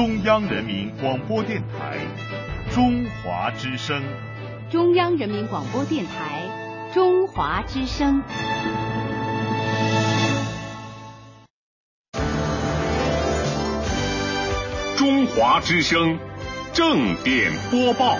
中央人民广播电台中华之声。中央人民广播电台中华之声。中华之声正点播报。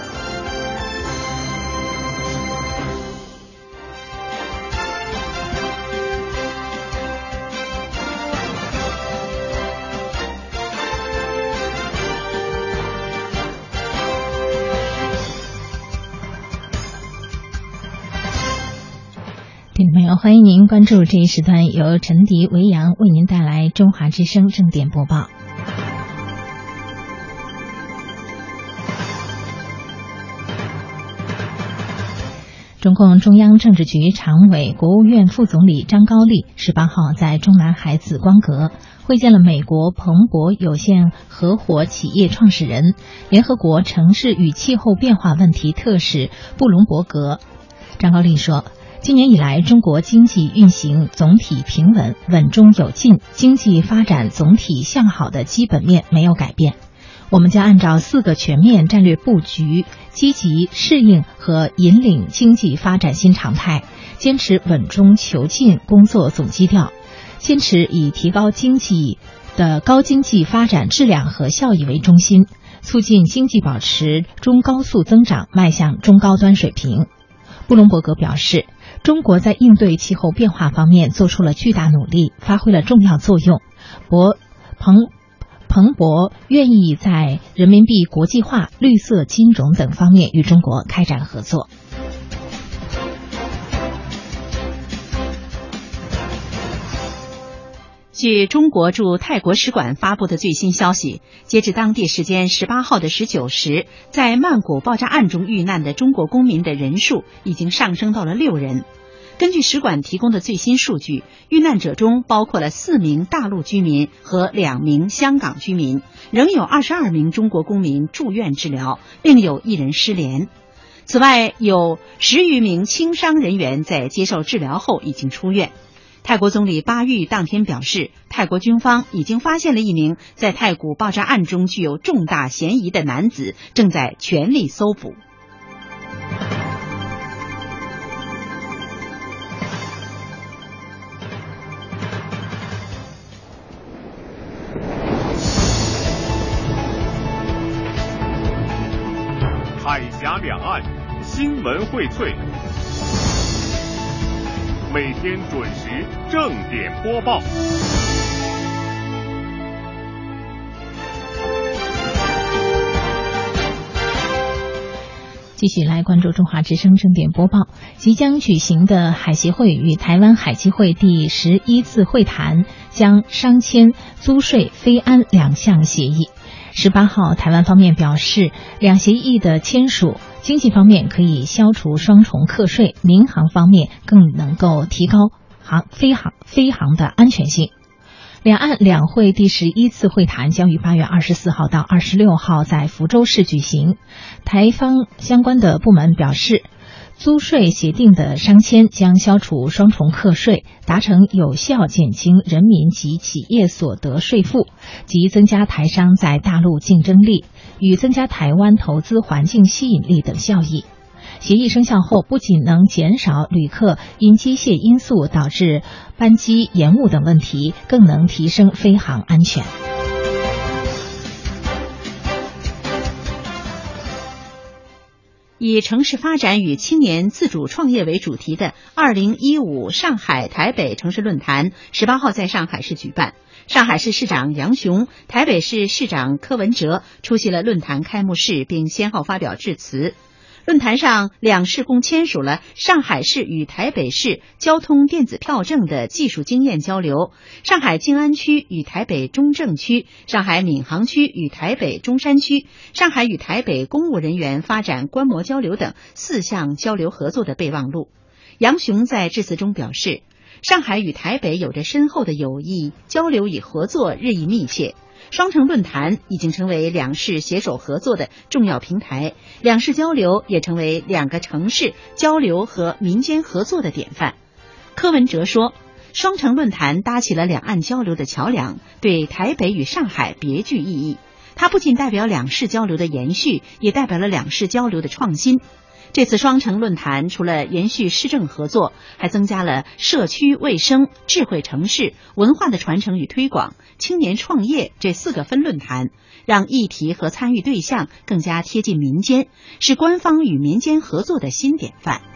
欢迎您关注这一时段由陈迪、维扬为您带来中华之声正点播报。中共中央政治局常委、国务院副总理张高丽十八号在中南海紫光阁会见了美国彭博有限合伙企业创始人、联合国城市与气候变化问题特使布隆伯格。张高丽说。今年以来，中国经济运行总体平稳、稳中有进，经济发展总体向好的基本面没有改变。我们将按照四个全面战略布局，积极适应和引领经济发展新常态，坚持稳中求进工作总基调，坚持以提高经济的高经济发展质量和效益为中心，促进经济保持中高速增长，迈向中高端水平。布隆伯格表示。中国在应对气候变化方面做出了巨大努力，发挥了重要作用。博彭彭博愿意在人民币国际化、绿色金融等方面与中国开展合作。据中国驻泰国使馆发布的最新消息，截至当地时间十八号的十九时，在曼谷爆炸案中遇难的中国公民的人数已经上升到了六人。根据使馆提供的最新数据，遇难者中包括了四名大陆居民和两名香港居民，仍有二十二名中国公民住院治疗，另有一人失联。此外，有十余名轻伤人员在接受治疗后已经出院。泰国总理巴育当天表示，泰国军方已经发现了一名在太古爆炸案中具有重大嫌疑的男子，正在全力搜捕。海峡两岸新闻荟萃。每天准时正点播报。继续来关注中华之声正点播报。即将举行的海协会与台湾海基会第十一次会谈将商签租税非安两项协议。十八号，台湾方面表示，两协议的签署。经济方面可以消除双重课税，民航方面更能够提高航飞航飞航的安全性。两岸两会第十一次会谈将于八月二十四号到二十六号在福州市举行。台方相关的部门表示。租税协定的商签将消除双重课税，达成有效减轻人民及企业所得税负，及增加台商在大陆竞争力与增加台湾投资环境吸引力等效益。协议生效后，不仅能减少旅客因机械因素导致班机延误等问题，更能提升飞航安全。以城市发展与青年自主创业为主题的二零一五上海台北城市论坛十八号在上海市举办，上海市市长杨雄、台北市市长柯文哲出席了论坛开幕式，并先后发表致辞。论坛上，两市共签署了上海市与台北市交通电子票证的技术经验交流，上海静安区与台北中正区、上海闵行区与台北中山区、上海与台北公务人员发展观摩交流等四项交流合作的备忘录。杨雄在致辞中表示，上海与台北有着深厚的友谊，交流与合作日益密切。双城论坛已经成为两市携手合作的重要平台，两市交流也成为两个城市交流和民间合作的典范。柯文哲说，双城论坛搭起了两岸交流的桥梁，对台北与上海别具意义。它不仅代表两市交流的延续，也代表了两市交流的创新。这次双城论坛除了延续市政合作，还增加了社区卫生、智慧城市、文化的传承与推广、青年创业这四个分论坛，让议题和参与对象更加贴近民间，是官方与民间合作的新典范。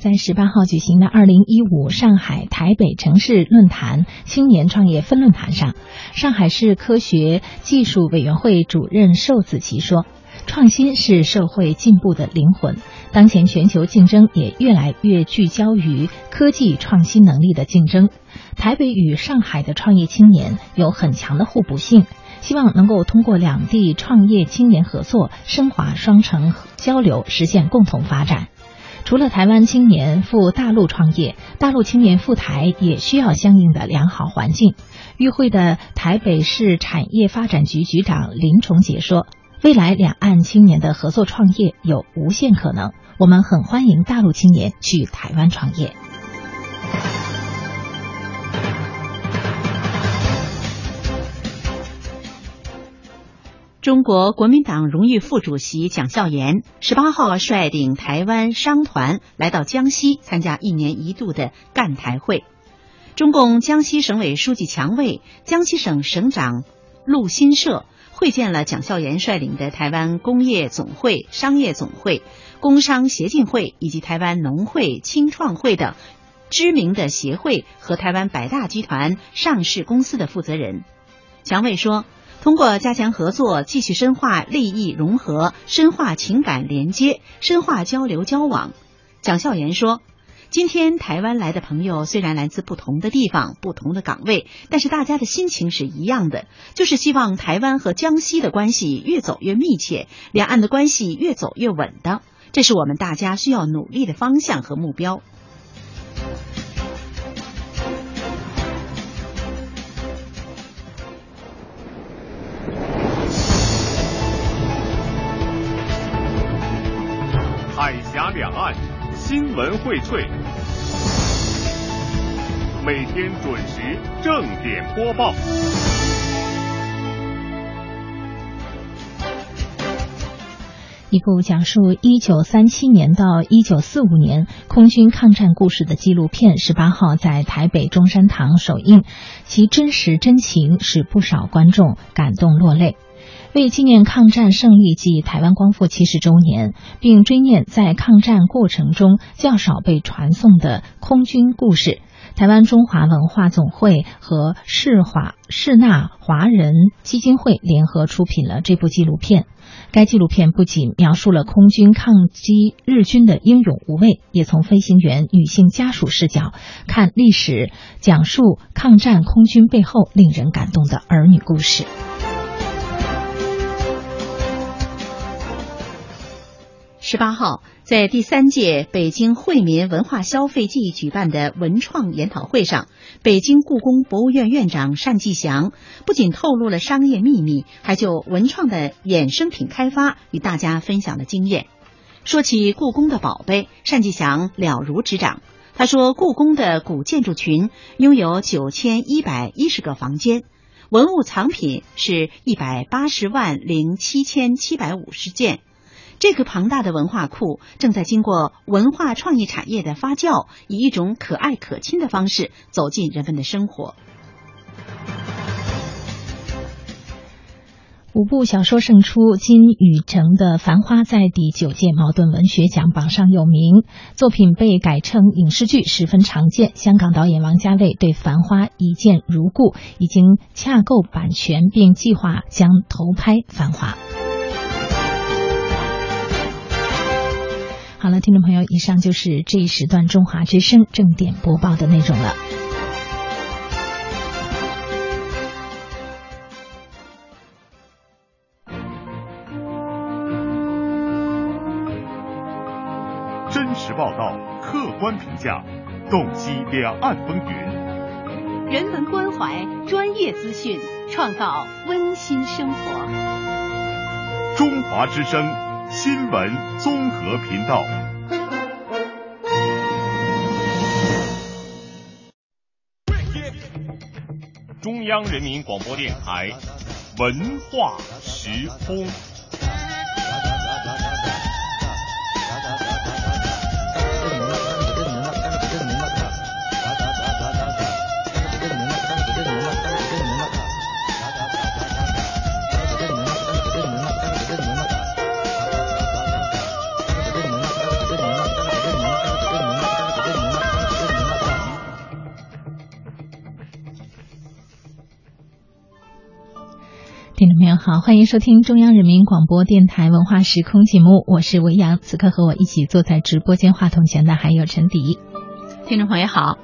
在十八号举行的二零一五上海台北城市论坛青年创业分论坛上，上海市科学技术委员会主任寿子琪说：“创新是社会进步的灵魂，当前全球竞争也越来越聚焦于科技创新能力的竞争。台北与上海的创业青年有很强的互补性，希望能够通过两地创业青年合作，深化双城交流，实现共同发展。”除了台湾青年赴大陆创业，大陆青年赴台也需要相应的良好环境。与会的台北市产业发展局局长林崇杰说：“未来两岸青年的合作创业有无限可能，我们很欢迎大陆青年去台湾创业。”中国国民党荣誉副主席蒋孝严十八号率领台湾商团来到江西参加一年一度的赣台会。中共江西省委书记强卫、江西省省长陆新社会见了蒋孝严率领的台湾工业总会、商业总会、工商协进会以及台湾农会、青创会等知名的协会和台湾百大集团上市公司的负责人。强卫说。通过加强合作，继续深化利益融合，深化情感连接，深化交流交往。蒋孝严说：“今天台湾来的朋友虽然来自不同的地方、不同的岗位，但是大家的心情是一样的，就是希望台湾和江西的关系越走越密切，两岸的关系越走越稳当，这是我们大家需要努力的方向和目标。”两岸新闻荟萃，每天准时正点播报。一部讲述一九三七年到一九四五年空军抗战故事的纪录片，十八号在台北中山堂首映，其真实真情使不少观众感动落泪。为纪念抗战胜利暨台湾光复七十周年，并追念在抗战过程中较少被传颂的空军故事，台湾中华文化总会和世华世纳华人基金会联合出品了这部纪录片。该纪录片不仅描述了空军抗击日军的英勇无畏，也从飞行员女性家属视角看历史，讲述抗战空军背后令人感动的儿女故事。十八号，在第三届北京惠民文化消费季举办的文创研讨会上，北京故宫博物院院长单霁翔不仅透露了商业秘密，还就文创的衍生品开发与大家分享了经验。说起故宫的宝贝，单霁翔了如指掌。他说，故宫的古建筑群拥有九千一百一十个房间，文物藏品是一百八十万零七千七百五十件。这个庞大的文化库正在经过文化创意产业的发酵，以一种可爱可亲的方式走进人们的生活。五部小说胜出，金宇澄的《繁花》在第九届茅盾文学奖榜上有名，作品被改成影视剧十分常见。香港导演王家卫对《繁花》一见如故，已经洽购版权，并计划将投拍《繁花》。好了，听众朋友，以上就是这一时段中华之声正点播报的内容了。真实报道，客观评价，洞悉两岸风云，人文关怀，专业资讯，创造温馨生活。中华之声。新闻综合频道。中央人民广播电台文化时空。友好，欢迎收听中央人民广播电台文化时空节目，我是维扬。此刻和我一起坐在直播间话筒前的还有陈迪。听众朋友好，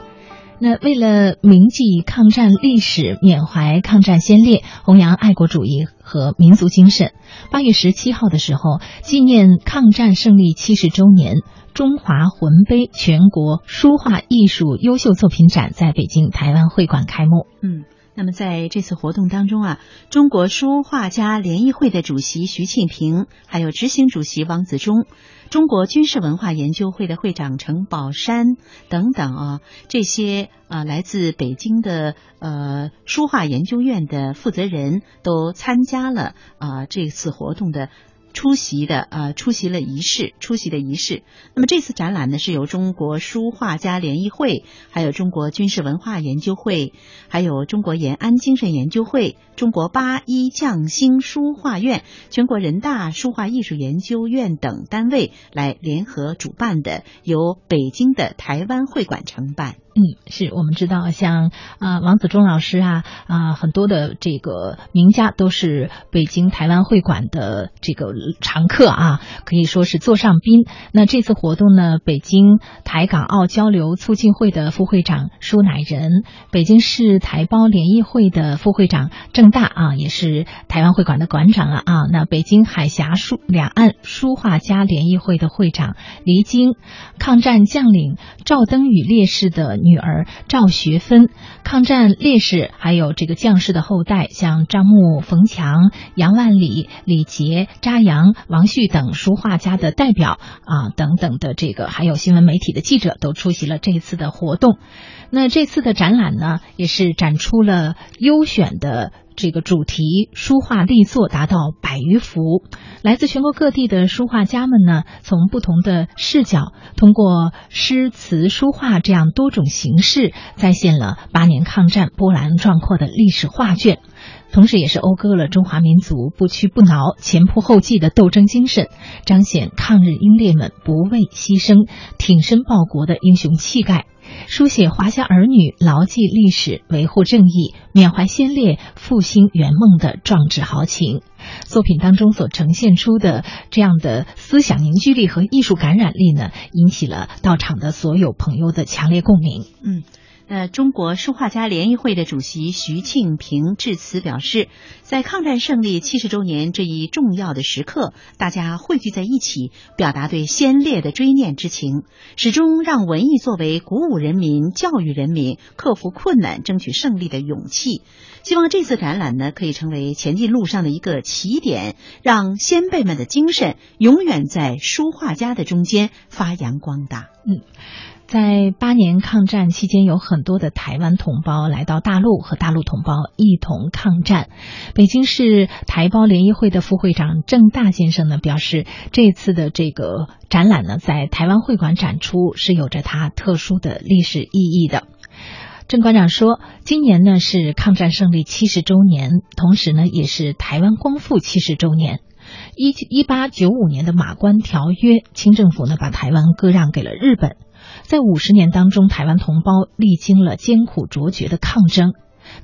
那为了铭记抗战历史，缅怀抗战先烈，弘扬爱国主义和民族精神，八月十七号的时候，纪念抗战胜利七十周年，中华魂碑全国书画艺术优秀作品展在北京台湾会馆开幕。嗯。那么在这次活动当中啊，中国书画家联谊会的主席徐庆平，还有执行主席王子忠，中国军事文化研究会的会长程宝山等等啊，这些啊来自北京的呃书画研究院的负责人都参加了啊这次活动的。出席的呃，出席了仪式，出席的仪式。那么这次展览呢，是由中国书画家联谊会、还有中国军事文化研究会、还有中国延安精神研究会、中国八一匠心书画院、全国人大书画艺术研究院等单位来联合主办的，由北京的台湾会馆承办。嗯，是我们知道，像啊王子忠老师啊啊很多的这个名家都是北京台湾会馆的这个常客啊，可以说是座上宾。那这次活动呢，北京台港澳交流促进会的副会长舒乃仁，北京市台胞联谊会的副会长郑大啊，也是台湾会馆的馆长了啊。那北京海峡书两岸书画家联谊会的会长黎晶，抗战将领赵登禹烈士的。女儿赵学芬，抗战烈士，还有这个将士的后代，像张牧、冯强、杨万里、李杰、扎阳、王旭等书画家的代表啊，等等的这个，还有新闻媒体的记者都出席了这一次的活动。那这次的展览呢，也是展出了优选的。这个主题书画力作达到百余幅，来自全国各地的书画家们呢，从不同的视角，通过诗词书画这样多种形式，再现了八年抗战波澜壮阔的历史画卷，同时也是讴歌了中华民族不屈不挠、前仆后继的斗争精神，彰显抗日英烈们不畏牺牲、挺身报国的英雄气概。书写华夏儿女牢记历史、维护正义、缅怀先烈、复兴圆梦的壮志豪情。作品当中所呈现出的这样的思想凝聚力和艺术感染力呢，引起了到场的所有朋友的强烈共鸣。嗯。那中国书画家联谊会的主席徐庆平致辞表示，在抗战胜利七十周年这一重要的时刻，大家汇聚在一起，表达对先烈的追念之情，始终让文艺作为鼓舞人民、教育人民、克服困难、争取胜利的勇气。希望这次展览呢，可以成为前进路上的一个起点，让先辈们的精神永远在书画家的中间发扬光大。嗯。在八年抗战期间，有很多的台湾同胞来到大陆，和大陆同胞一同抗战。北京市台胞联谊会的副会长郑大先生呢表示，这次的这个展览呢，在台湾会馆展出是有着它特殊的历史意义的。郑馆长说，今年呢是抗战胜利七十周年，同时呢也是台湾光复七十周年。一一八九五年的马关条约，清政府呢把台湾割让给了日本。在五十年当中，台湾同胞历经了艰苦卓绝的抗争，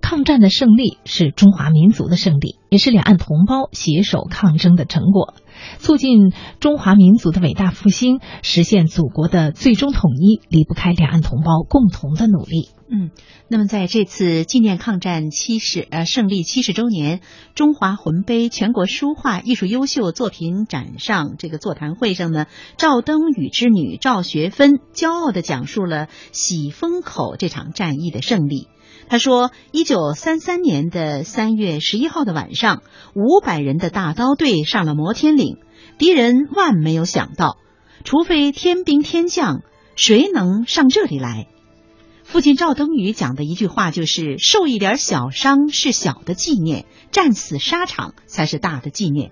抗战的胜利是中华民族的胜利，也是两岸同胞携手抗争的成果。促进中华民族的伟大复兴，实现祖国的最终统一，离不开两岸同胞共同的努力。嗯，那么在这次纪念抗战七十呃胜利七十周年中华魂碑全国书画艺术优秀作品展上这个座谈会上呢，赵登禹之女赵学芬骄傲地讲述了喜峰口这场战役的胜利。他说，一九三三年的三月十一号的晚上，五百人的大刀队上了摩天岭。敌人万没有想到，除非天兵天将，谁能上这里来？父亲赵登禹讲的一句话就是：“受一点小伤是小的纪念，战死沙场才是大的纪念。”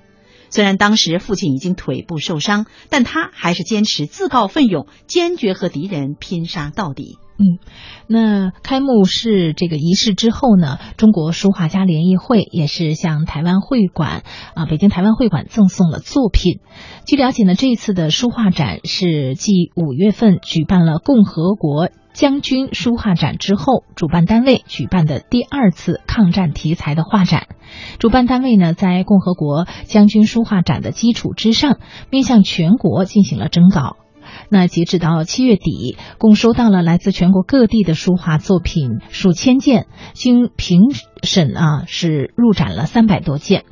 虽然当时父亲已经腿部受伤，但他还是坚持自告奋勇，坚决和敌人拼杀到底。嗯，那开幕式这个仪式之后呢，中国书画家联谊会也是向台湾会馆啊，北京台湾会馆赠送了作品。据了解呢，这一次的书画展是继五月份举办了共和国将军书画展之后，主办单位举办的第二次抗战题材的画展。主办单位呢，在共和国将军书画展的基础之上，面向全国进行了征稿。那截止到七月底，共收到了来自全国各地的书画作品数千件，经评审啊是入展了三百多件。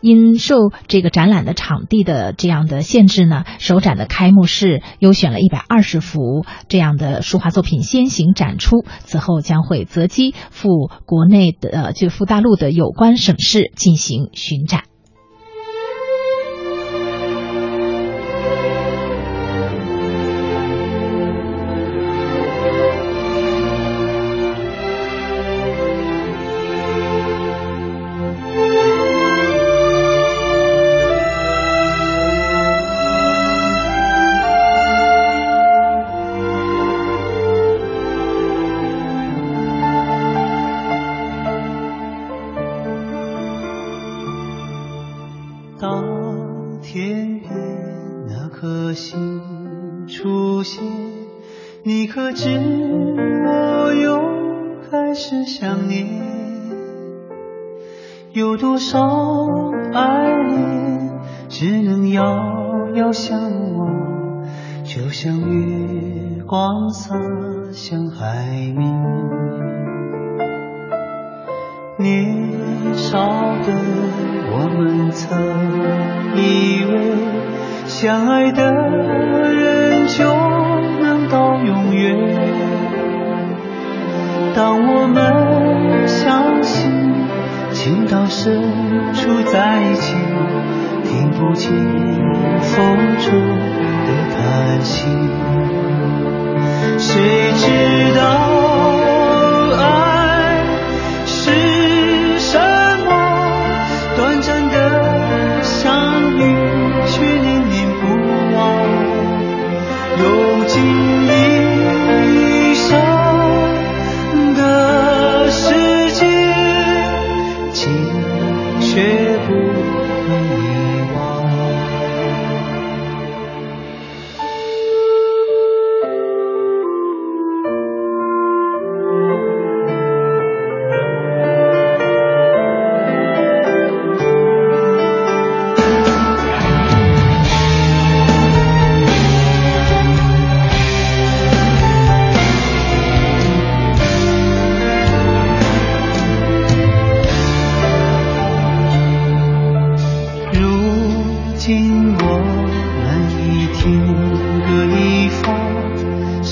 因受这个展览的场地的这样的限制呢，首展的开幕式优选了一百二十幅这样的书画作品先行展出，此后将会择机赴国内的就赴大陆的有关省市进行巡展。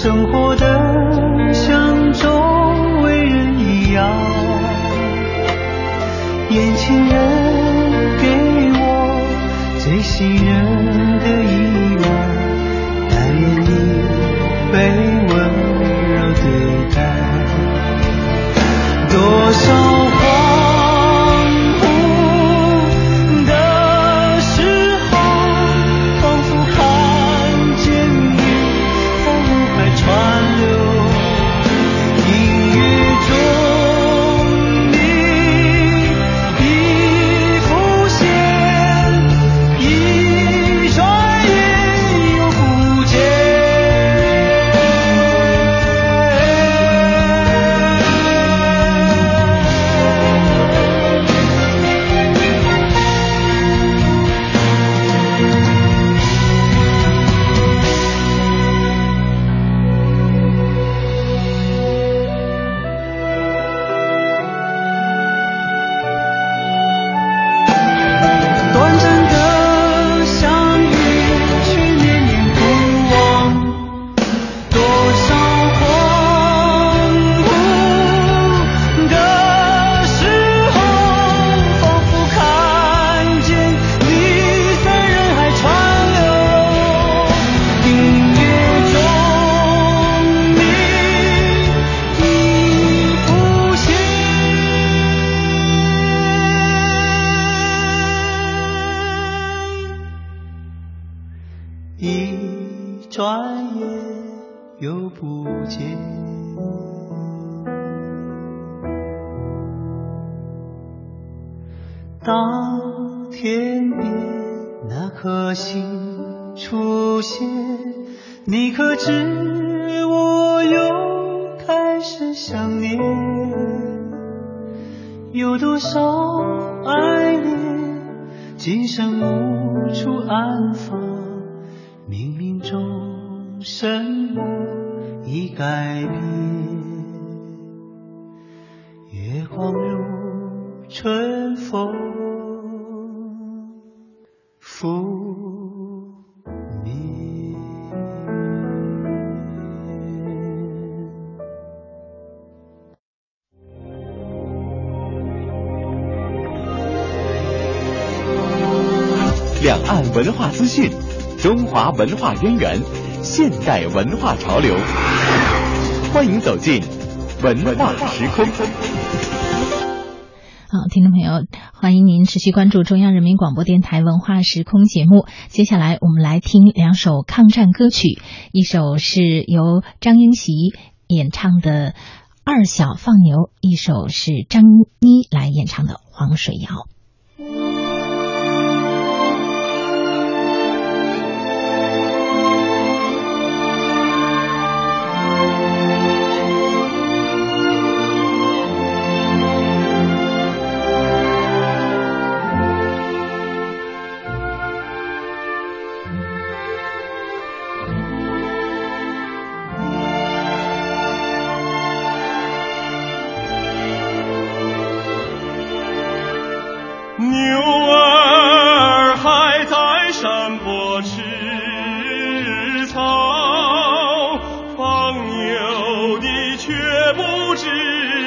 生活的像周围人一样。眼前人给我最信任文化渊源，现代文化潮流。欢迎走进文化时空。好，听众朋友，欢迎您持续关注中央人民广播电台文化时空节目。接下来我们来听两首抗战歌曲，一首是由张英习演唱的《二小放牛》，一首是张妮来演唱的《黄水谣》。知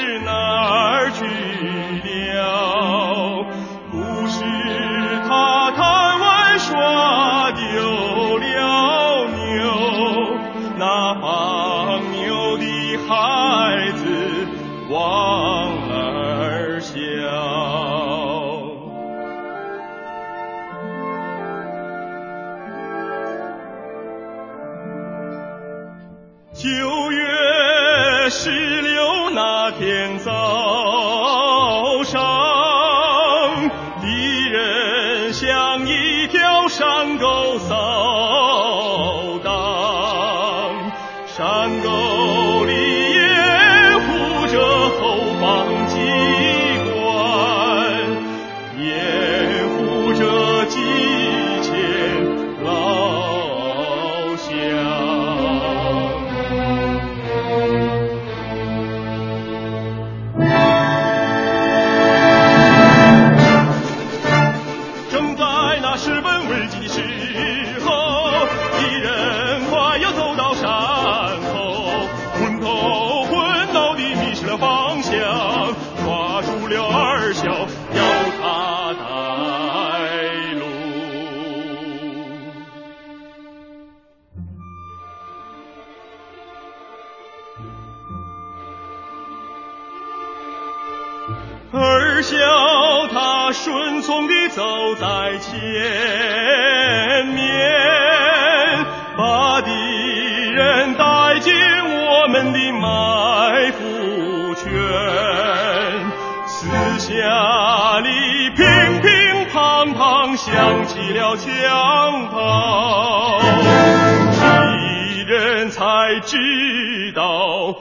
在前面，把敌人带进我们的埋伏圈。四下里乒乒乓乓响起了枪炮，敌人才知道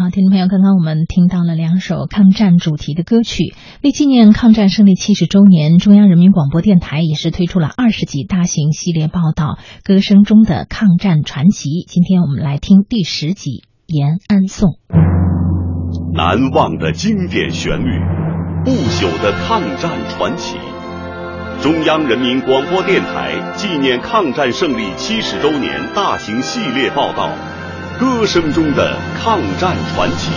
好，听众朋友，刚刚我们听到了两首抗战主题的歌曲。为纪念抗战胜利七十周年，中央人民广播电台也是推出了二十集大型系列报道《歌声中的抗战传奇》。今天我们来听第十集《延安颂》。难忘的经典旋律，不朽的抗战传奇。中央人民广播电台纪念抗战胜利七十周年大型系列报道。歌声中的抗战传奇，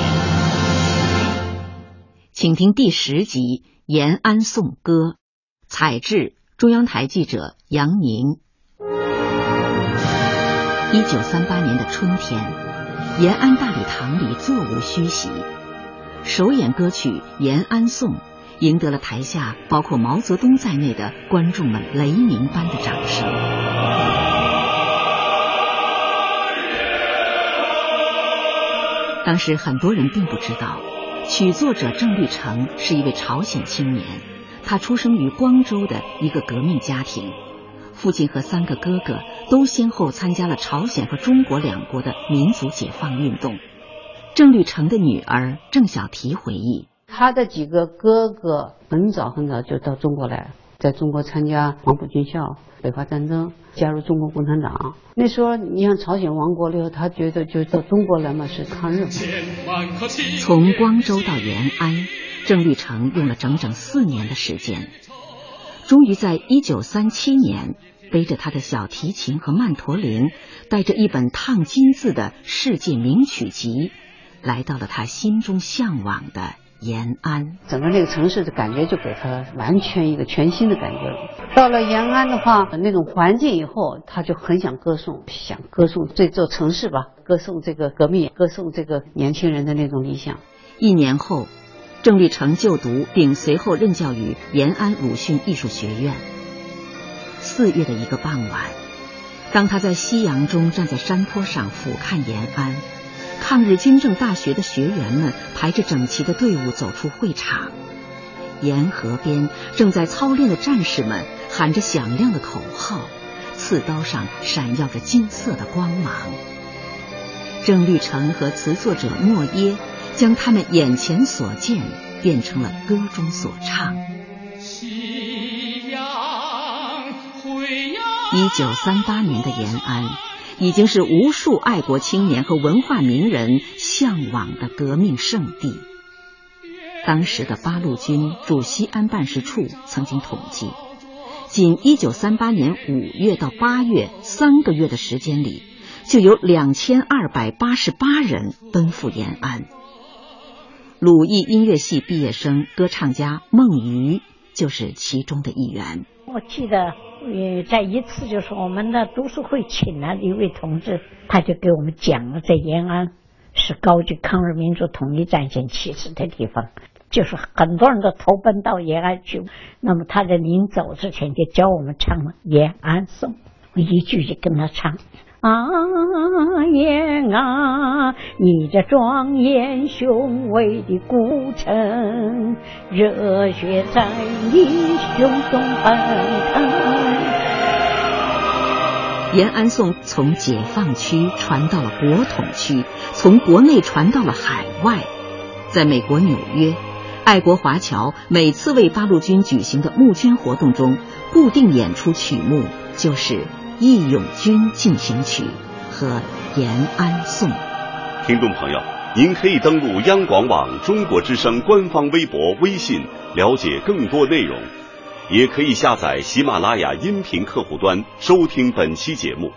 请听第十集《延安颂歌》，采制中央台记者杨宁。一九三八年的春天，延安大礼堂里座无虚席，首演歌曲《延安颂》，赢得了台下包括毛泽东在内的观众们雷鸣般的掌声。当时很多人并不知道，曲作者郑律成是一位朝鲜青年。他出生于光州的一个革命家庭，父亲和三个哥哥都先后参加了朝鲜和中国两国的民族解放运动。郑律成的女儿郑小提回忆，他的几个哥哥很早很早就到中国来，在中国参加黄埔军校。北伐战争，加入中国共产党。那时候，你像朝鲜亡国了以后，他觉得就到中国来嘛，是抗日。从光州到延安，郑律成用了整整四年的时间，终于在一九三七年，背着他的小提琴和曼陀铃，带着一本烫金字的世界名曲集，来到了他心中向往的。延安，整个那个城市的感觉就给他完全一个全新的感觉。到了延安的话，那种环境以后，他就很想歌颂，想歌颂这座城市吧，歌颂这个革命，歌颂这个年轻人的那种理想。一年后，郑律成就读并随后任教于延安鲁迅艺术学院。四月的一个傍晚，当他在夕阳中站在山坡上俯瞰延安。抗日军政大学的学员们排着整齐的队伍走出会场，沿河边正在操练的战士们喊着响亮的口号，刺刀上闪耀着金色的光芒。郑律成和词作者莫耶将他们眼前所见变成了歌中所唱。一九三八年的延安。已经是无数爱国青年和文化名人向往的革命圣地。当时的八路军驻西安办事处曾经统计，仅1938年5月到8月三个月的时间里，就有2288人奔赴延安。鲁艺音乐系毕业生、歌唱家孟瑜就是其中的一员。我记得。呃，在一次就是我们的读书会请来的一位同志，他就给我们讲了，在延安是高举抗日民族统一战线旗帜的地方，就是很多人都投奔到延安去。那么他在临走之前就教我们唱了《延安颂》，我一句句跟他唱。啊，延安，你这庄严雄伟的古城，热血在你胸中奔腾。延安颂从解放区传到了国统区，从国内传到了海外。在美国纽约，爱国华侨每次为八路军举行的募捐活动中，固定演出曲目就是。《义勇军进行曲》和《延安颂》。听众朋友，您可以登录央广网中国之声官方微博、微信了解更多内容，也可以下载喜马拉雅音频客户端收听本期节目，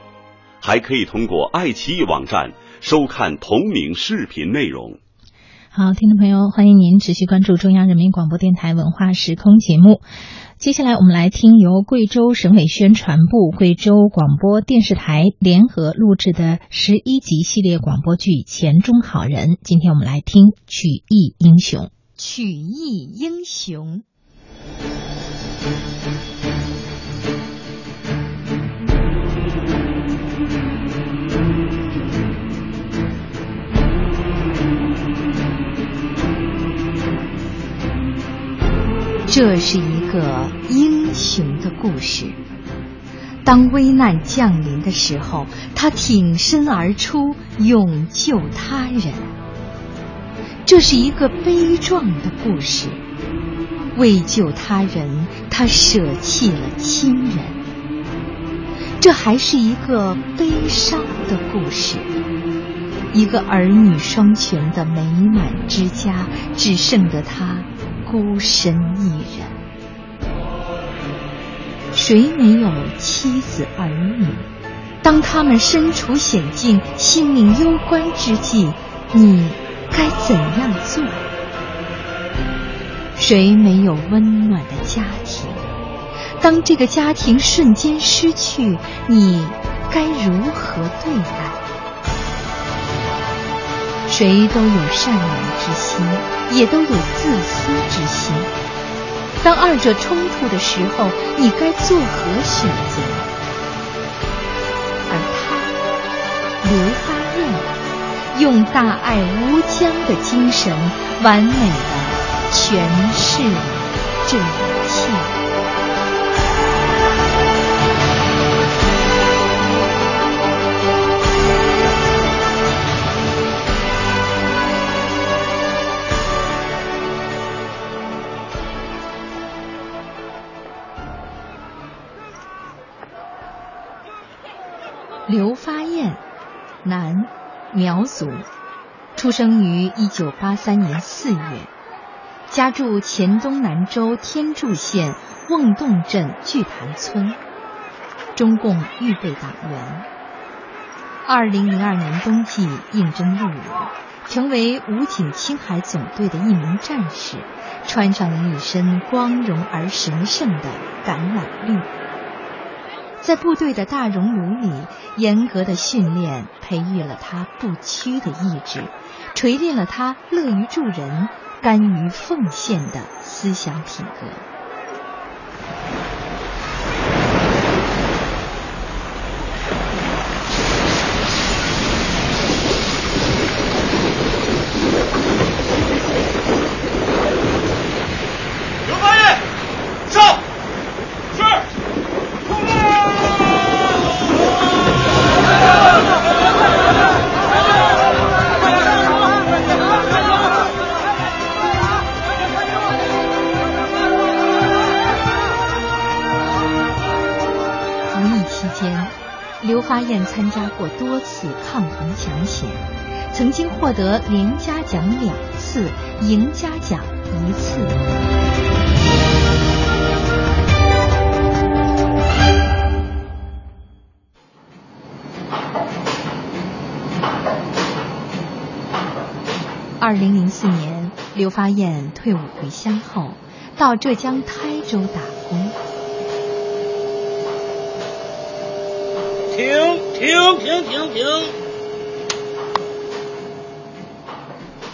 还可以通过爱奇艺网站收看同名视频内容。好，听众朋友，欢迎您持续关注中央人民广播电台文化时空节目。接下来，我们来听由贵州省委宣传部、贵州广播电视台联合录制的十一集系列广播剧《钱中好人》。今天我们来听《曲艺英雄》。曲艺英雄。这是一个英雄的故事。当危难降临的时候，他挺身而出，勇救他人。这是一个悲壮的故事。为救他人，他舍弃了亲人。这还是一个悲伤的故事。一个儿女双全的美满之家，只剩得他孤身一人。谁没有妻子儿女？当他们身处险境、性命攸关之际，你该怎样做？谁没有温暖的家庭？当这个家庭瞬间失去，你该如何对待？谁都有善良之心，也都有自私之心。当二者冲突的时候，你该作何选择？而他，刘发燕，用大爱无疆的精神，完美的。诠释了这一切。刘发燕，男，苗族，出生于一九八三年四月。家住黔东南州天柱县瓮洞镇聚潭村，中共预备党员。二零零二年冬季应征入伍，成为武警青海总队的一名战士，穿上了一身光荣而神圣的橄榄绿。在部队的大熔炉里，严格的训练培育了他不屈的意志，锤炼了他乐于助人。甘于奉献的思想品格。燕参加过多次抗洪抢险，曾经获得连嘉奖两次，赢嘉奖一次。二零零四年，刘发燕退伍回乡后，到浙江台州打工。停停停停停！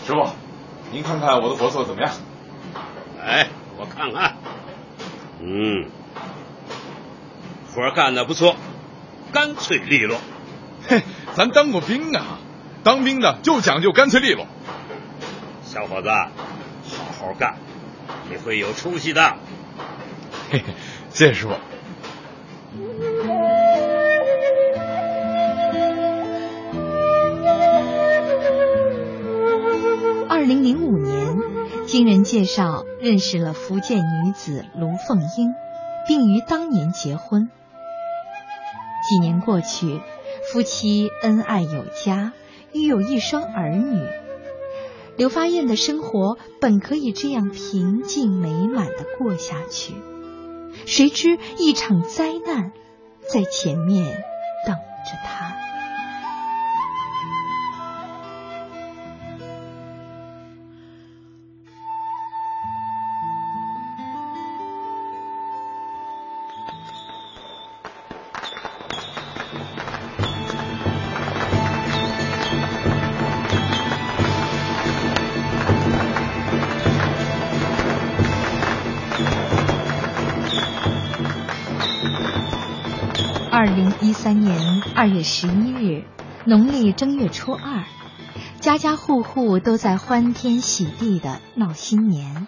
师傅，您看看我的活色怎么样？哎，我看看。嗯，活干的不错，干脆利落。嘿，咱当过兵啊，当兵的就讲究干脆利落。小伙子，好好干，你会有出息的。嘿嘿，谢谢师傅。零零五年，经人介绍认识了福建女子卢凤英，并于当年结婚。几年过去，夫妻恩爱有加，育有一双儿女。刘发燕的生活本可以这样平静美满的过下去，谁知一场灾难在前面等着他。三年二月十一日，农历正月初二，家家户户都在欢天喜地的闹新年。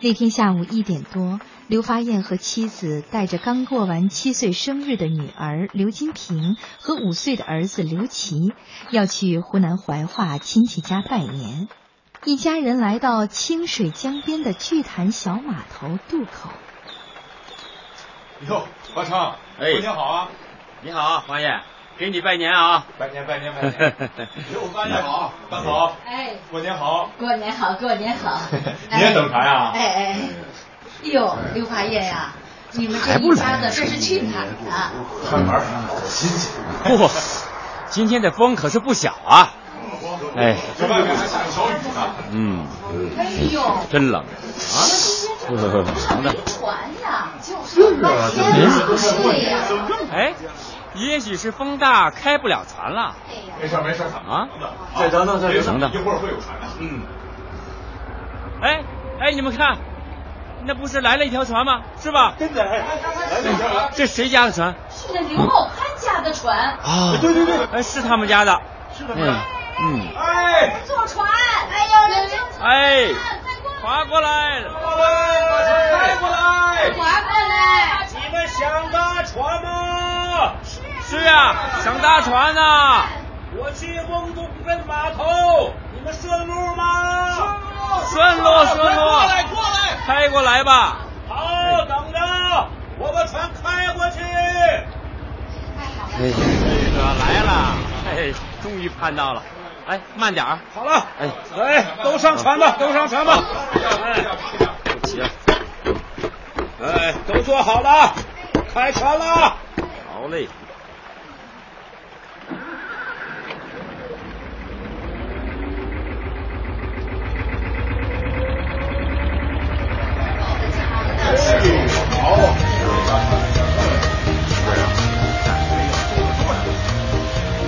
那天下午一点多，刘发燕和妻子带着刚过完七岁生日的女儿刘金平和五岁的儿子刘琦，要去湖南怀化亲戚家拜年。一家人来到清水江边的巨潭小码头渡口。哟，华昌，哎，过年好啊！你好，王爷，给你拜年啊！拜年拜年拜年！刘八爷好，大嫂，哎，过年好，过年好，过年好！你也等啥呀？哎哎，哎呦，刘八爷呀，你们这一家子这是去哪儿啊？看玩好新鲜。嚯，今天的风可是不小啊！哎，这外面还下着小雨呢。嗯，哎呦，真冷啊！长的船呀，就是半天不睡呀。哎，也许是风大开不了船了。没事没事啊，再等等再等等，一会儿会有船的。嗯。哎哎，你们看，那不是来了一条船吗？是吧？真的，来了一条。这谁家的船？是那刘茂潘家的船。啊，对对对，哎，是他们家的。是他们家。嗯。哎，坐船！哎呦，哎，划过来！划过来，把船开过来！划过来！你们想搭船吗？是啊，想搭船呐。我去翁洞镇码头，你们顺路吗？顺路，顺路。过来，过来，开过来吧。好，等着，我把船开过去。哎，这个来了，哎，终于盼到了。哎，慢点儿。好了，哎，来，都上船吧，都上船吧。哎，不急了。哎，都坐好了，开船了。好嘞。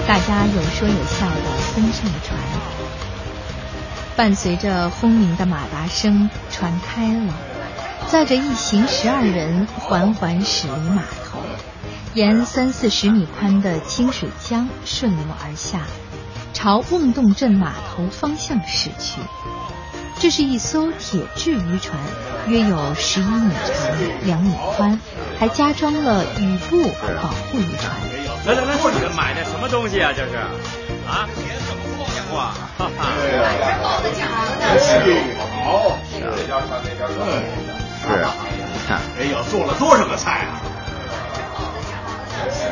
大家有说有笑的登上了船，伴随着轰鸣的马达声，船开了，载着一行十二人缓缓驶离码头，沿三四十米宽的清水江顺流而下，朝瓮洞镇码头方向驶去。这是一艘铁质渔船，约有十一米长、两米宽，还加装了雨布保护渔船。来来来，你们买的什么东西啊？这是啊？哇，哈哈！还包的假的。好，这家船那家船。是啊，你看，哎呦，做了多少个菜啊！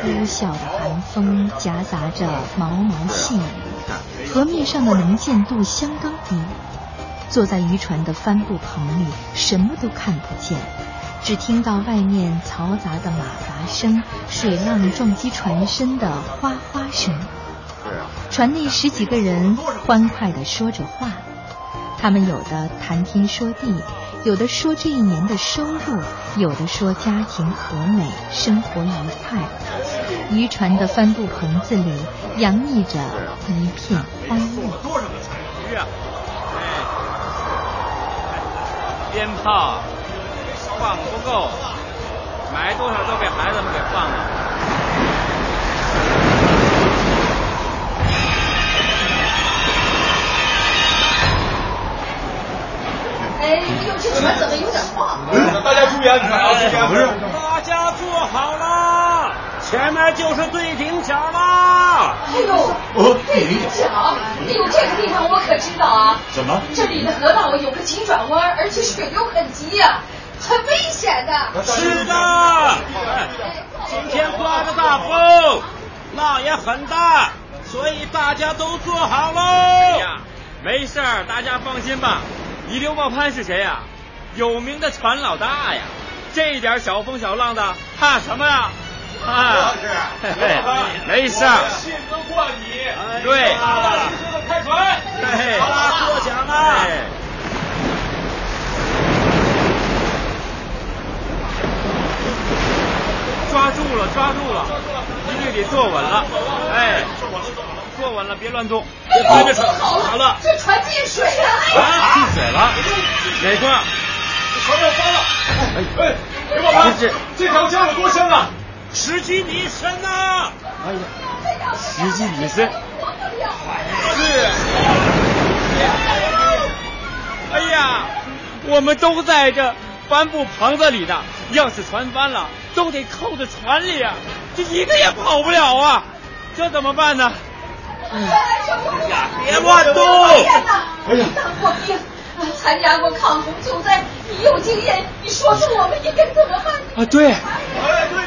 呼啸的寒风夹杂着毛毛细雨，河面上的能见度相当低。坐在渔船的帆布棚里，什么都看不见，只听到外面嘈杂的马达声、水浪撞击船身的哗哗声。船内十几个人欢快地说着话，他们有的谈天说地，有的说这一年的收入，有的说家庭和美，生活愉快。渔船的帆布棚子里洋溢着一片欢乐。多少个菜鱼啊！鞭炮放不够，买多少都被孩子们给放了。哎呦，这船怎么有点晃？大家注意安全啊！注意安全。大家坐好了，前面就是对顶角啦。哎呦，哦对顶角！哎呦，这个地方我可知道啊。怎么？这里的河道有个急转弯，而且水流很急呀、很危险的。是的，今天刮着大风，浪也很大，所以大家都坐好喽。哎呀，没事儿，大家放心吧。你刘茂潘是谁呀、有名的船老大呀，这点小风小浪的，怕什么呀？啊，嘿嘿没事。信得过你。对，开船。好了，过奖了。哎抓住了，抓住了，一定得坐稳了，哎，坐稳了，别乱动，别哎呦，别船，不好好了，这船进水了！哎呀，啊，进水了，哪块？船要翻了！哎哎，刘老板，这这条江有多深啊？十几米深呐！哎呀，十几米深，是。哎呀，我们都在这帆布棚子里呢，要是船翻了，都得扣在船里啊，这一个也跑不了啊，这怎么办呢？哎呀，别乱动！哎呀，当参加过抗洪救灾，你有经验，你说说我们应该怎么办？啊，对，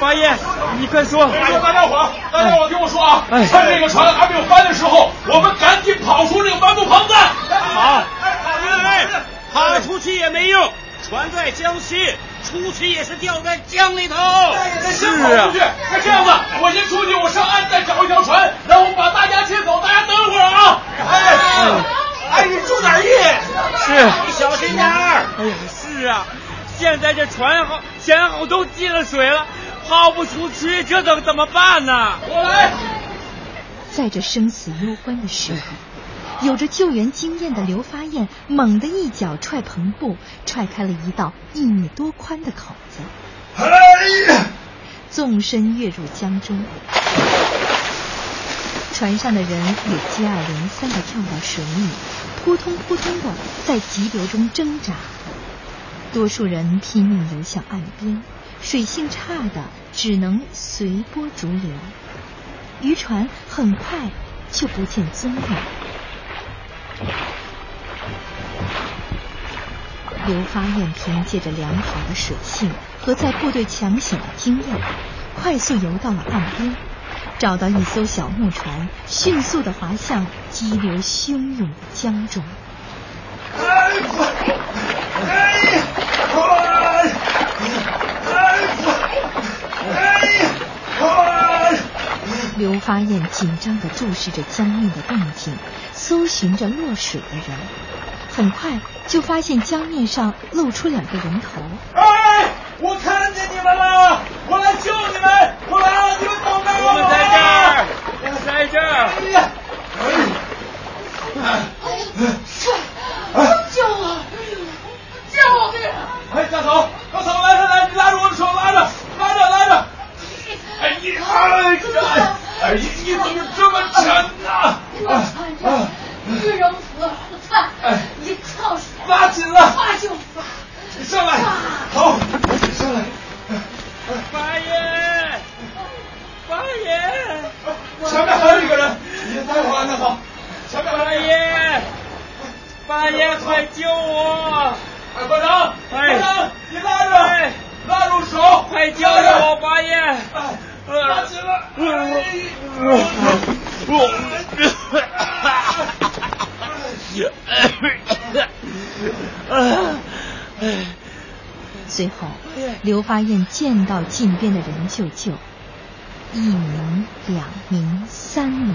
八爷，你快说！大家伙，大家伙听我说啊！趁这个船还没有翻的时候，我们赶紧跑出这个帆布棚子。好，哎，跑出去也没用，船在江西，出去也是掉在江里头。是啊，那这样子，我先出去，我上岸再找一条船，然后把大家接走。大家等会儿啊！哎，哎，你注点意。是，你小心点儿。哎呀，是啊，现在这船好前后都进了水了，抛不出去，这怎怎么办呢？我来。在这生死攸关的时候，有着救援经验的刘发燕猛地一脚踹篷布，踹开了一道一米多宽的口子，哎呀，纵身跃入江中。船上的人也接二连三的跳到水里，扑通扑通的在急流中挣扎。多数人拼命游向岸边，水性差的只能随波逐流。渔船很快就不见踪影。刘发燕凭借着良好的水性和在部队抢险的经验，快速游到了岸边，找到一艘小木船，迅速的滑向激流汹涌的江中。刘发燕紧张地注视着江面的动静，搜寻着落水的人。很快就发现江面上露出两个人头。哎，我看见你们了，我来救你们，我来了，你们等着我们在这儿，我们在这儿。哎呀，哎，快救我！救命！哎，大嫂，大嫂，来来来，你拉着我的手，拉着，拉着，拉着。哎呀，哎呀，哎呀，你怎么这么沉呢？我穿着羽绒服，我看一靠水，拉紧了，发就发。上来，好，上来。八爷，八爷，前面还有一个人，你待会儿，大嫂，前面八爷，八爷，快救我！哎，班长，班长，你拉着，哎拉住手，快救我，八爷！拉紧了。最后，刘发燕见到近边的人就救，一名、两名、三名，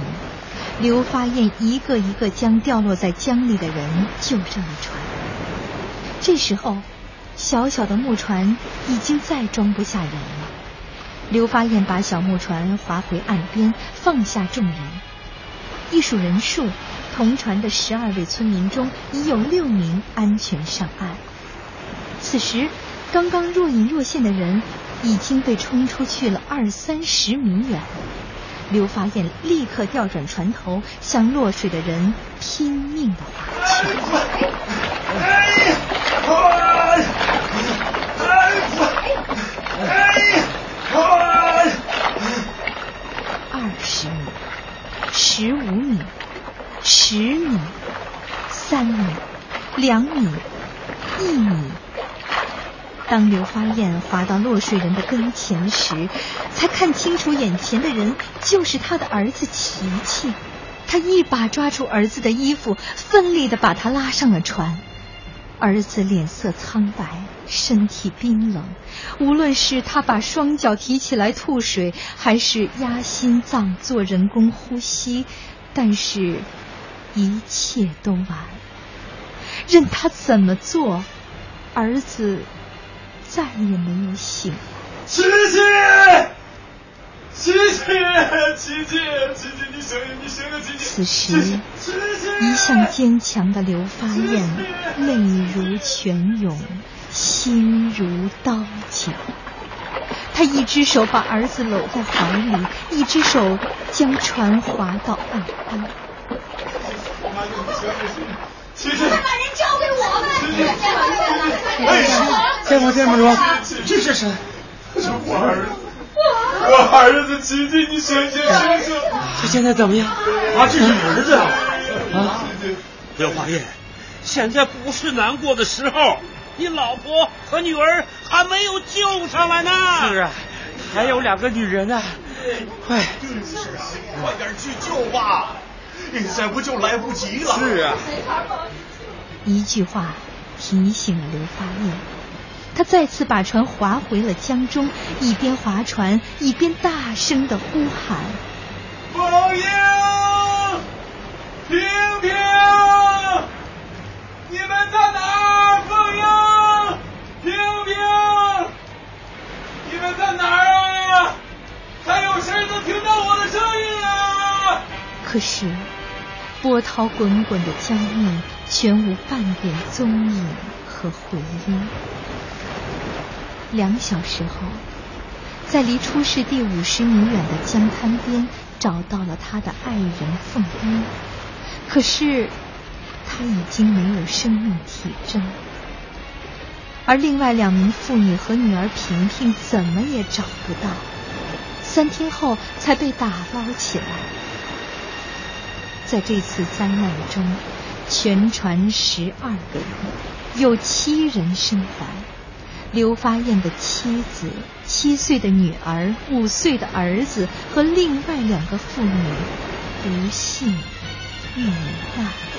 刘发燕一个一个将掉落在江里的人救上了船。这时候，小小的木船已经再装不下人了。刘发燕把小木船划回岸边，放下众人。一数人数，同船的十二位村民中已有六名安全上岸。此时，刚刚若隐若现的人已经被冲出去了二三十米远。刘发燕立刻调转船头，向落水的人拼命的划去。哎呀，快！哎快！哎呀，快！二十米，十五米，十米，三米，两米，一米。当刘花燕滑到落水人的跟前时，才看清楚眼前的人就是他的儿子琪琪。他一把抓住儿子的衣服，奋力的把他拉上了船。儿子脸色苍白，身体冰冷。无论是他把双脚提起来吐水，还是压心脏做人工呼吸，但是，一切都完。任他怎么做，儿子再也没有醒。琪琪，琪琪，琪琪，琪琪，你醒，你醒醒，琪琪。此时，一向坚强的刘发燕泪如泉涌，心如刀绞。他一只手把儿子搂在怀里，一只手将船划到岸边。琪琪，快把人交给我们！哎，先锋先锋说，这是谁？是我儿子，我儿子琪琪，你醒醒醒醒！他现在怎么样？啊，这是儿子啊！刘华燕，现在不是难过的时候，你老婆和女儿还没有救上来呢。是啊，还有两个女人呢。快，是啊，快点去救吧，再不就来不及了。是啊，一句话提醒了刘发燕，他再次把船划回了江中，一边划船一边大声的呼喊：“凤英，你们在哪儿？凤英，你们在哪儿啊？”还有谁能听到我的声音啊？可是，波涛滚滚的江面全无半点踪影和回音。两小时后，在离出事地五十米远的江滩边，找到了他的爱人凤英。可是，他已经没有生命体征，而另外两名妇女和女儿萍萍怎么也找不到。三天后才被打捞起来。在这次灾难中，全船十二个人，有七人身亡。刘发燕的妻子、七岁的女儿、五岁的儿子和另外两个妇女不幸遇难。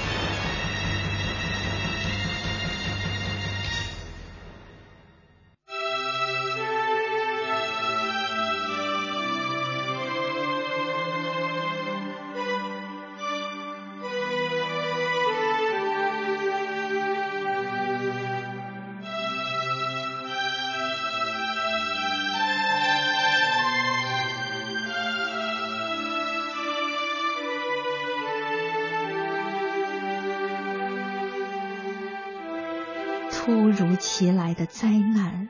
如其来的灾难，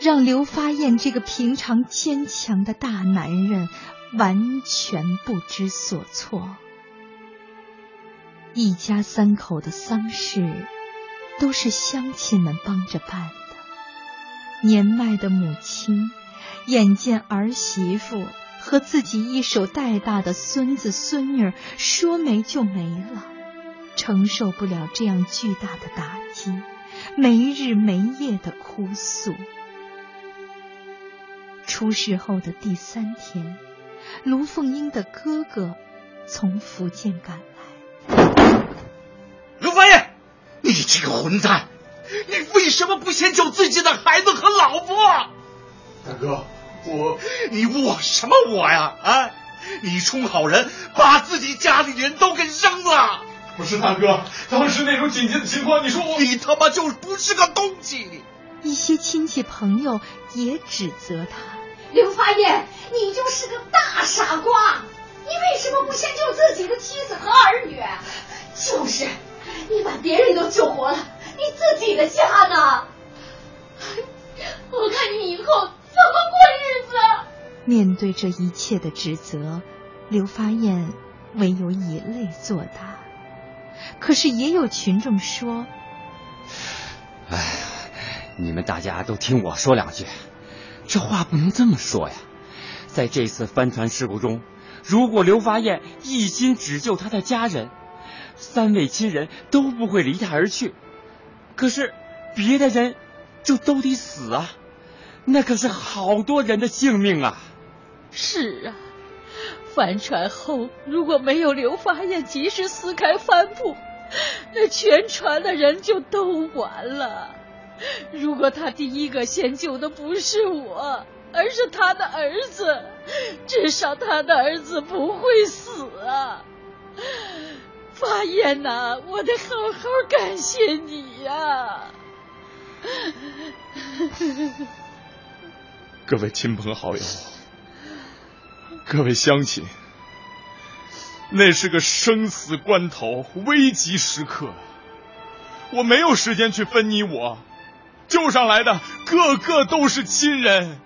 让刘发燕这个平常坚强的大男人完全不知所措。一家三口的丧事都是乡亲们帮着办的。年迈的母亲眼见儿媳妇和自己一手带大的孙子孙女说没就没了，承受不了这样巨大的打击。没日没夜的哭诉。出事后的第三天，卢凤英的哥哥从福建赶来。卢发燕，你这个混蛋，你为什么不先救自己的孩子和老婆？大哥，我你我什么我呀？啊，你充好人，把自己家里人都给扔了。不是大哥，当时那种紧急的情况，你说我你他妈就不是个东西！一些亲戚朋友也指责他：刘发燕，你就是个大傻瓜！你为什么不先救自己的妻子和儿女？就是，你把别人都救活了，你自己的家呢？我看你以后怎么过日子？面对这一切的指责，刘发燕唯有以泪作答。可是也有群众说：“哎呀，你们大家都听我说两句，这话不能这么说呀！在这次帆船事故中，如果刘发燕一心只救他的家人，三位亲人都不会离他而去。可是别的人就都得死啊！那可是好多人的性命啊！”是啊。翻船后，如果没有刘发燕及时撕开帆布，那全船的人就都完了。如果他第一个先救的不是我，而是他的儿子，至少他的儿子不会死啊！发燕呐，我得好好感谢你呀！各位亲朋好友。各位乡亲，那是个生死关头、危急时刻，我没有时间去分你我，救上来的个个都是亲人。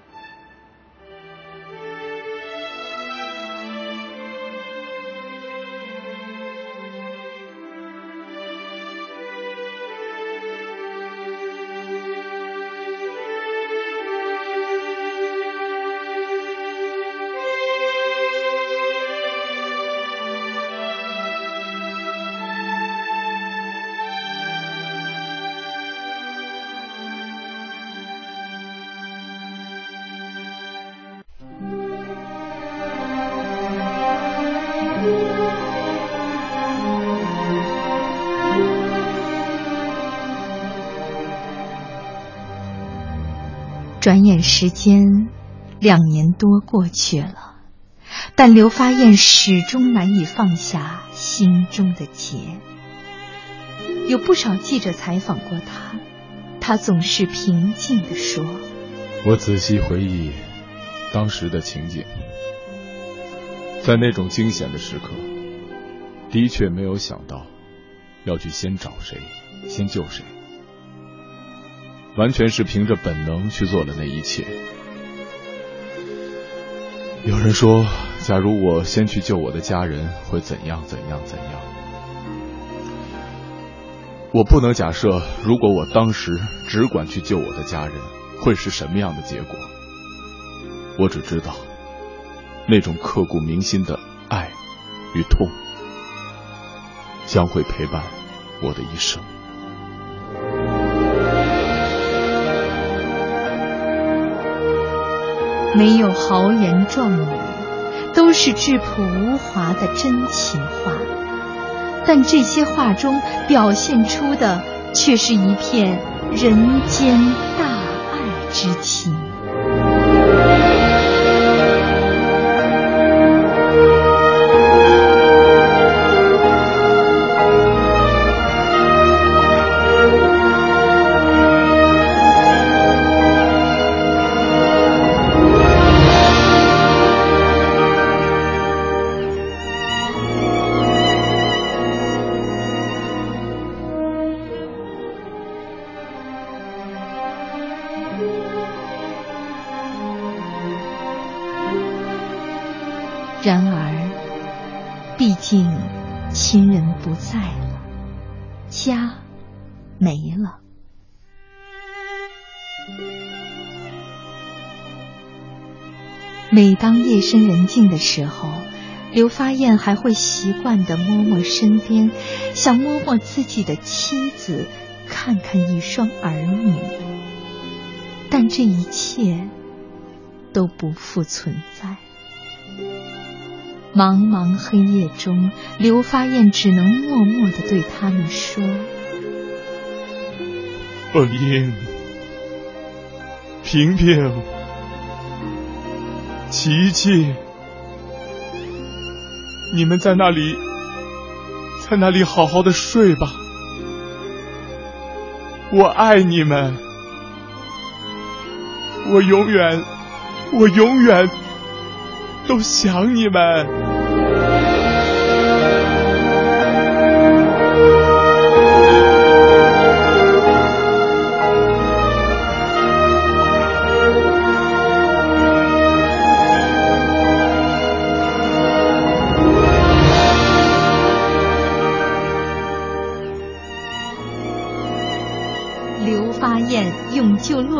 时间，两年多过去了，但刘发燕始终难以放下心中的结。有不少记者采访过他，他总是平静地说：“我仔细回忆当时的情景，在那种惊险的时刻，的确没有想到要去先找谁，先救谁。”完全是凭着本能去做了那一切。有人说，假如我先去救我的家人，会怎样怎样怎样？我不能假设，如果我当时只管去救我的家人，会是什么样的结果。我只知道，那种刻骨铭心的爱与痛，将会陪伴我的一生。没有豪言壮语，都是质朴无华的真情话，但这些话中表现出的，却是一片人间大爱之情。夜深人静的时候，刘发燕还会习惯地摸摸身边，想摸摸自己的妻子，看看一双儿女。但这一切都不复存在。茫茫黑夜中，刘发燕只能默默地对他们说：“凤英，平平。”琪琪，你们在那里，在那里好好的睡吧。我爱你们，我永远，我永远都想你们。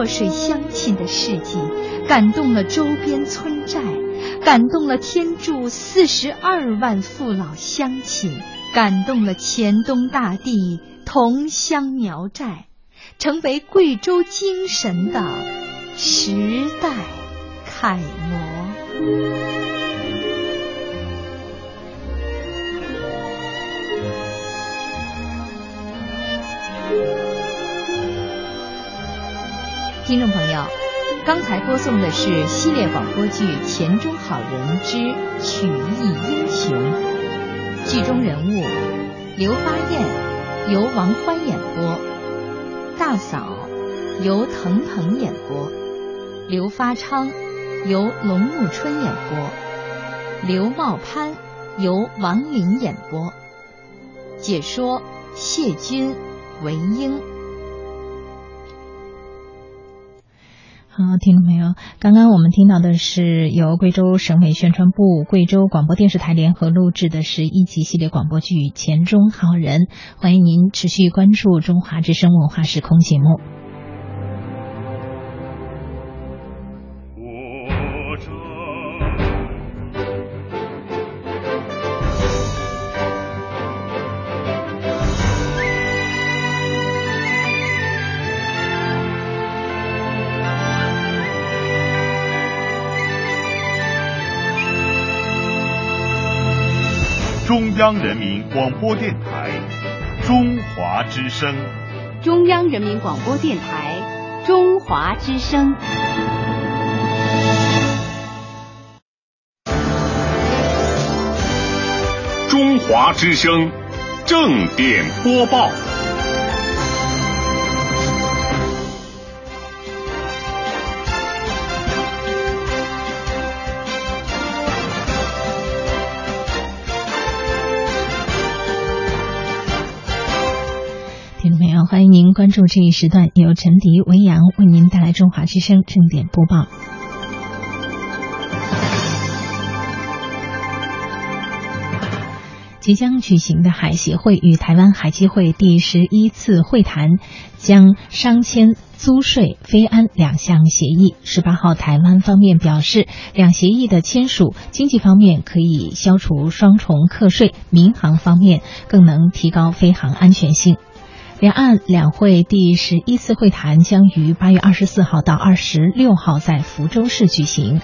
水乡亲的事迹，感动了周边村寨，感动了天柱四十二万父老乡亲，感动了黔东大地同乡苗寨，成为贵州精神的时代楷模。听众朋友，刚才播送的是系列广播剧《钱中好人之曲艺英雄》，剧中人物刘发燕由王欢演播，大嫂由腾腾演播，刘发昌由龙木春演播，刘茂潘由王林演播，解说谢军、文英。啊，听众朋友，刚刚我们听到的是由贵州省委宣传部、贵州广播电视台联合录制的十一集系列广播剧《钱中好人》，欢迎您持续关注中华之声文化时空节目。中央人民广播电台，中华之声。中央人民广播电台，中华之声。中华之声正点播报。您关注这一时段由陈迪、维扬为您带来中华之声正点播报。即将举行的海协会与台湾海基会第十一次会谈将商签租税非安两项协议。十八号，台湾方面表示，两协议的签署，经济方面可以消除双重课税，民航方面更能提高飞航安全性。两岸两会第十一次会谈将于八月二十四号到二十六号在福州市举行。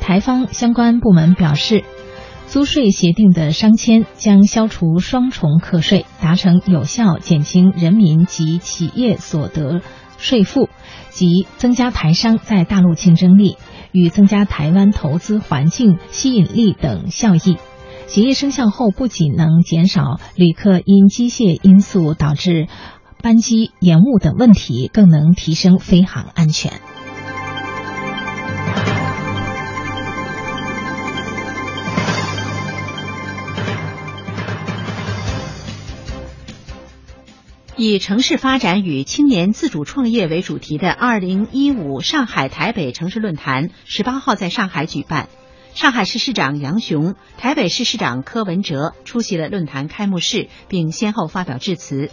台方相关部门表示。租税协定的商签将消除双重课税，达成有效减轻人民及企业所得税负，及增加台商在大陆竞争力与增加台湾投资环境吸引力等效益。协议生效后，不仅能减少旅客因机械因素导致班机延误等问题，更能提升飞航安全。以城市发展与青年自主创业为主题的二零一五上海台北城市论坛十八号在上海举办。上海市市长杨雄、台北市市长柯文哲出席了论坛开幕式，并先后发表致辞。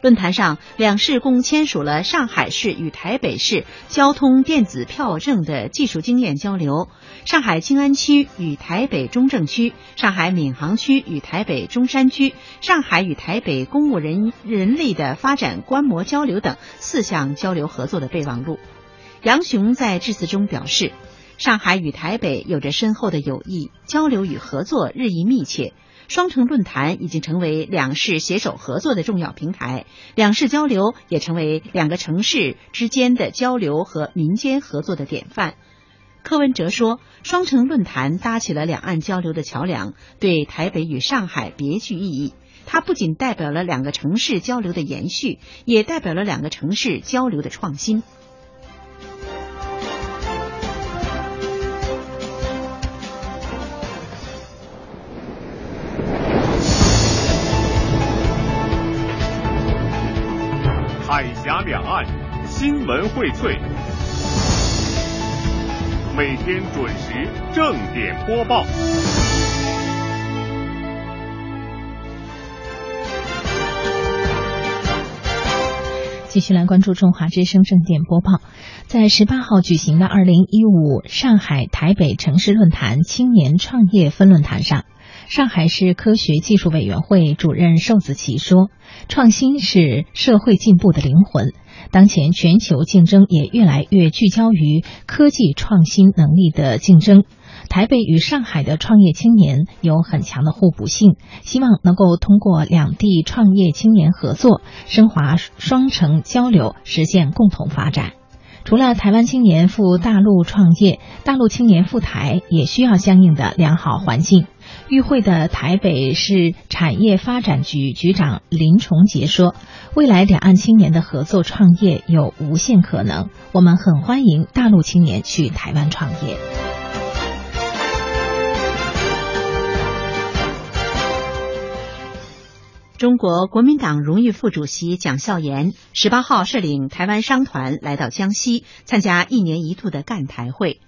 论坛上，两市共签署了上海市与台北市交通电子票证的技术经验交流，上海静安区与台北中正区、上海闵行区与台北中山区、上海与台北公务人人力的发展观摩交流等四项交流合作的备忘录。杨雄在致辞中表示，上海与台北有着深厚的友谊，交流与合作日益密切。双城论坛已经成为两市携手合作的重要平台，两市交流也成为两个城市之间的交流和民间合作的典范。柯文哲说，双城论坛搭起了两岸交流的桥梁，对台北与上海别具意义。它不仅代表了两个城市交流的延续，也代表了两个城市交流的创新。海峡两岸新闻荟萃，每天准时正点播报。继续来关注中华之声正点播报，在十八号举行的二零一五上海台北城市论坛青年创业分论坛上。上海市科学技术委员会主任寿子琪说：“创新是社会进步的灵魂。当前全球竞争也越来越聚焦于科技创新能力的竞争。台北与上海的创业青年有很强的互补性，希望能够通过两地创业青年合作，升华双城交流，实现共同发展。除了台湾青年赴大陆创业，大陆青年赴台也需要相应的良好环境。”与会的台北市产业发展局局长林崇杰说：“未来两岸青年的合作创业有无限可能，我们很欢迎大陆青年去台湾创业。”中国国民党荣誉副主席蒋孝严十八号率领台湾商团来到江西，参加一年一度的赣台会。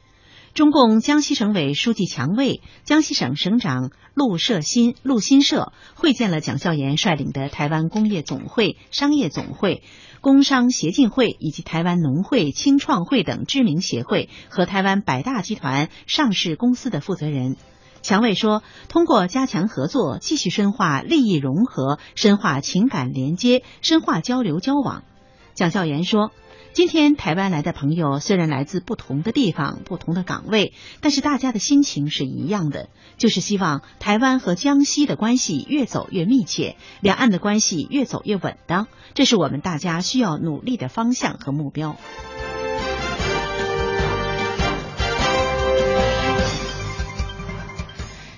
中共江西省委书记强卫、江西省省长陆社新、陆新社会见了蒋孝严率领的台湾工业总会、商业总会、工商协进会以及台湾农会、青创会等知名协会和台湾百大集团上市公司的负责人。强卫说，通过加强合作，继续深化利益融合，深化情感连接，深化交流交往。蒋孝严说。今天台湾来的朋友虽然来自不同的地方、不同的岗位，但是大家的心情是一样的，就是希望台湾和江西的关系越走越密切，两岸的关系越走越稳当，这是我们大家需要努力的方向和目标。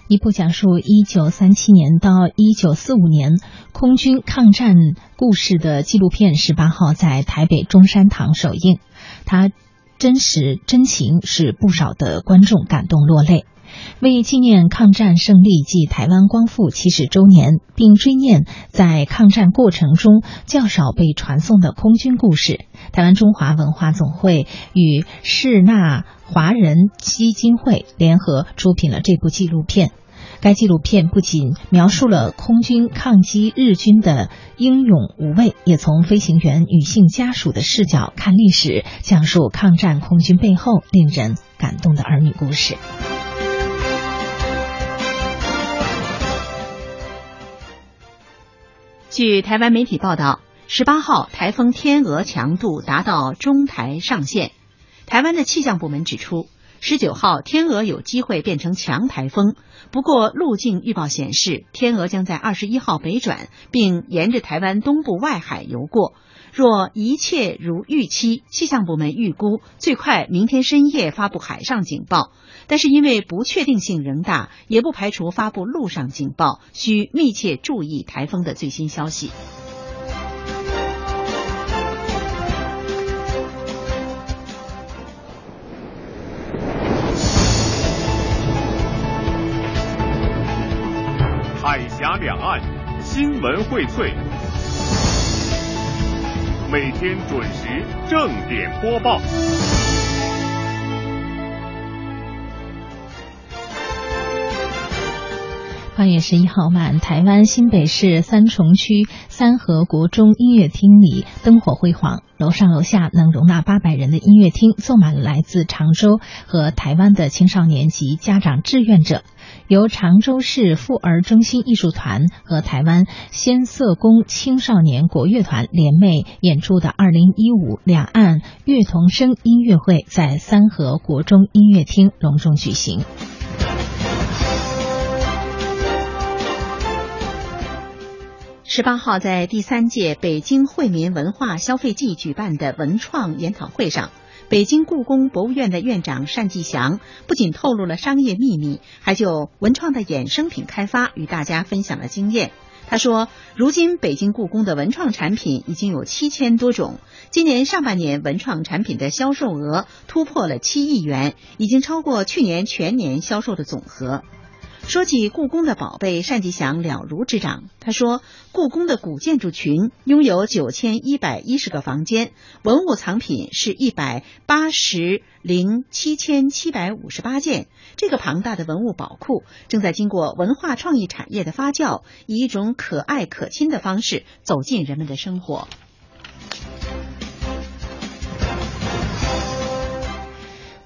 一部讲述一九三七年到一九四五年空军抗战故事的纪录片，十八号在台北中山堂首映。它真实真情，使不少的观众感动落泪。为纪念抗战胜利暨台湾光复七十周年，并追念在抗战过程中较少被传颂的空军故事，台湾中华文化总会与世纳华人基金会联合出品了这部纪录片。该纪录片不仅描述了空军抗击日军的英勇无畏，也从飞行员女性家属的视角看历史，讲述抗战空军背后令人感动的儿女故事。据台湾媒体报道，十八号台风天鹅强度达到中台上限。台湾的气象部门指出，十九号天鹅有机会变成强台风，不过路径预报显示，天鹅将在二十一号北转，并沿着台湾东部外海游过。若一切如预期，气象部门预估最快明天深夜发布海上警报。但是因为不确定性仍大，也不排除发布陆上警报，需密切注意台风的最新消息。海峡两岸新闻荟萃，每天准时正点播报。八月十一号晚，台湾新北市三重区三和国中音乐厅里灯火辉煌，楼上楼下能容纳八百人的音乐厅坐满了来自常州和台湾的青少年及家长志愿者。由常州市妇儿中心艺术团和台湾先色宫青少年国乐团联袂演出的二零一五两岸乐童声音乐会，在三河国中音乐厅隆重举行。十八号，在第三届北京惠民文化消费季举办的文创研讨会上，北京故宫博物院的院长单霁翔不仅透露了商业秘密，还就文创的衍生品开发与大家分享了经验。他说，如今北京故宫的文创产品已经有七千多种，今年上半年文创产品的销售额突破了七亿元，已经超过去年全年销售的总和。说起故宫的宝贝，单霁翔了如指掌。他说，故宫的古建筑群拥有九千一百一十个房间，文物藏品是一百八十零七千七百五十八件。这个庞大的文物宝库正在经过文化创意产业的发酵，以一种可爱可亲的方式走进人们的生活。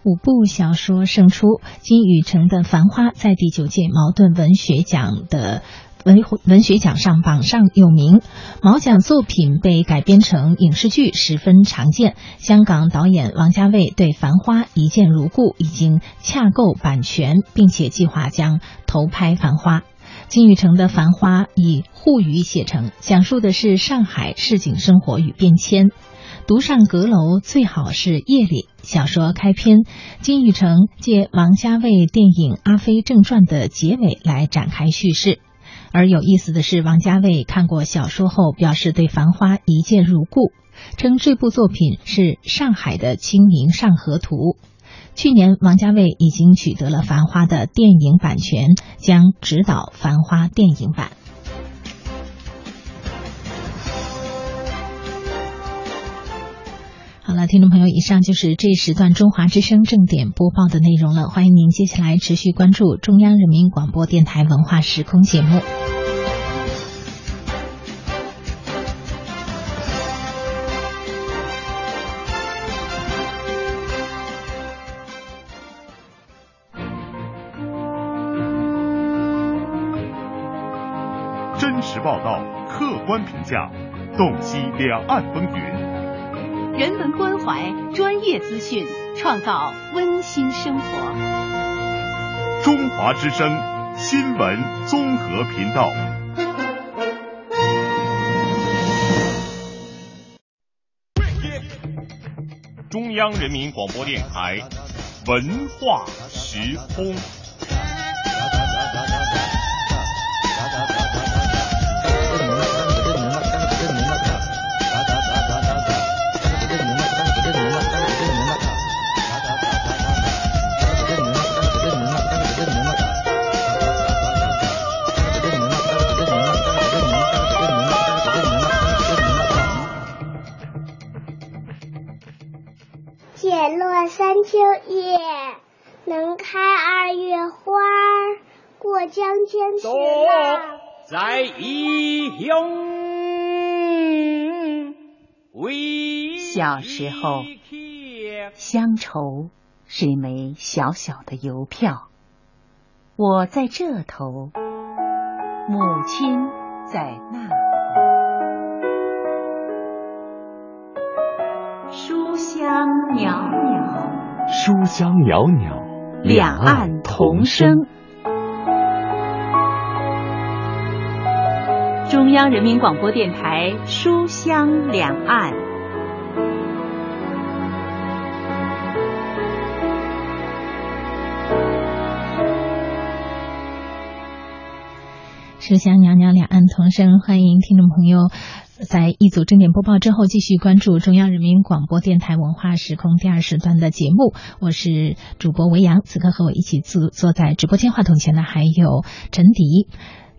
五部小说胜出，金宇澄的《繁花》在第九届茅盾文学奖的文文学奖上榜上有名。毛奖作品被改编成影视剧十分常见。香港导演王家卫对《繁花》一见如故，已经洽购版权，并且计划将投拍《繁花》。金宇澄的《繁花》以沪语写成，讲述的是上海市井生活与变迁。独上阁楼最好是夜里。小说开篇，金宇澄借王家卫电影《阿飞正传》的结尾来展开叙事。而有意思的是，王家卫看过小说后表示对《繁花》一见如故，称这部作品是上海的《清明上河图》。去年，王家卫已经取得了《繁花》的电影版权，将执导《繁花》电影版。好了，听众朋友，以上就是这一时段中华之声正点播报的内容了。欢迎您接下来持续关注中央人民广播电台文化时空节目。真实报道，客观评价，洞悉两岸风云。人文关怀、专业资讯，创造温馨生活。中华之声新闻综合频道。中央人民广播电台文化时空。解落三秋叶，能开二月花。过江千尺浪，在异乡小时候，乡愁是一枚小小的邮票，我在这头，母亲在那头。书香袅袅，书香袅袅，两岸同声。中央人民广播电台《书香两岸》。书香袅袅，两岸同声。欢迎听众朋友在一组正点播报之后，继续关注中央人民广播电台文化时空第二时段的节目。我是主播维扬，此刻和我一起坐坐在直播间话筒前的还有陈迪。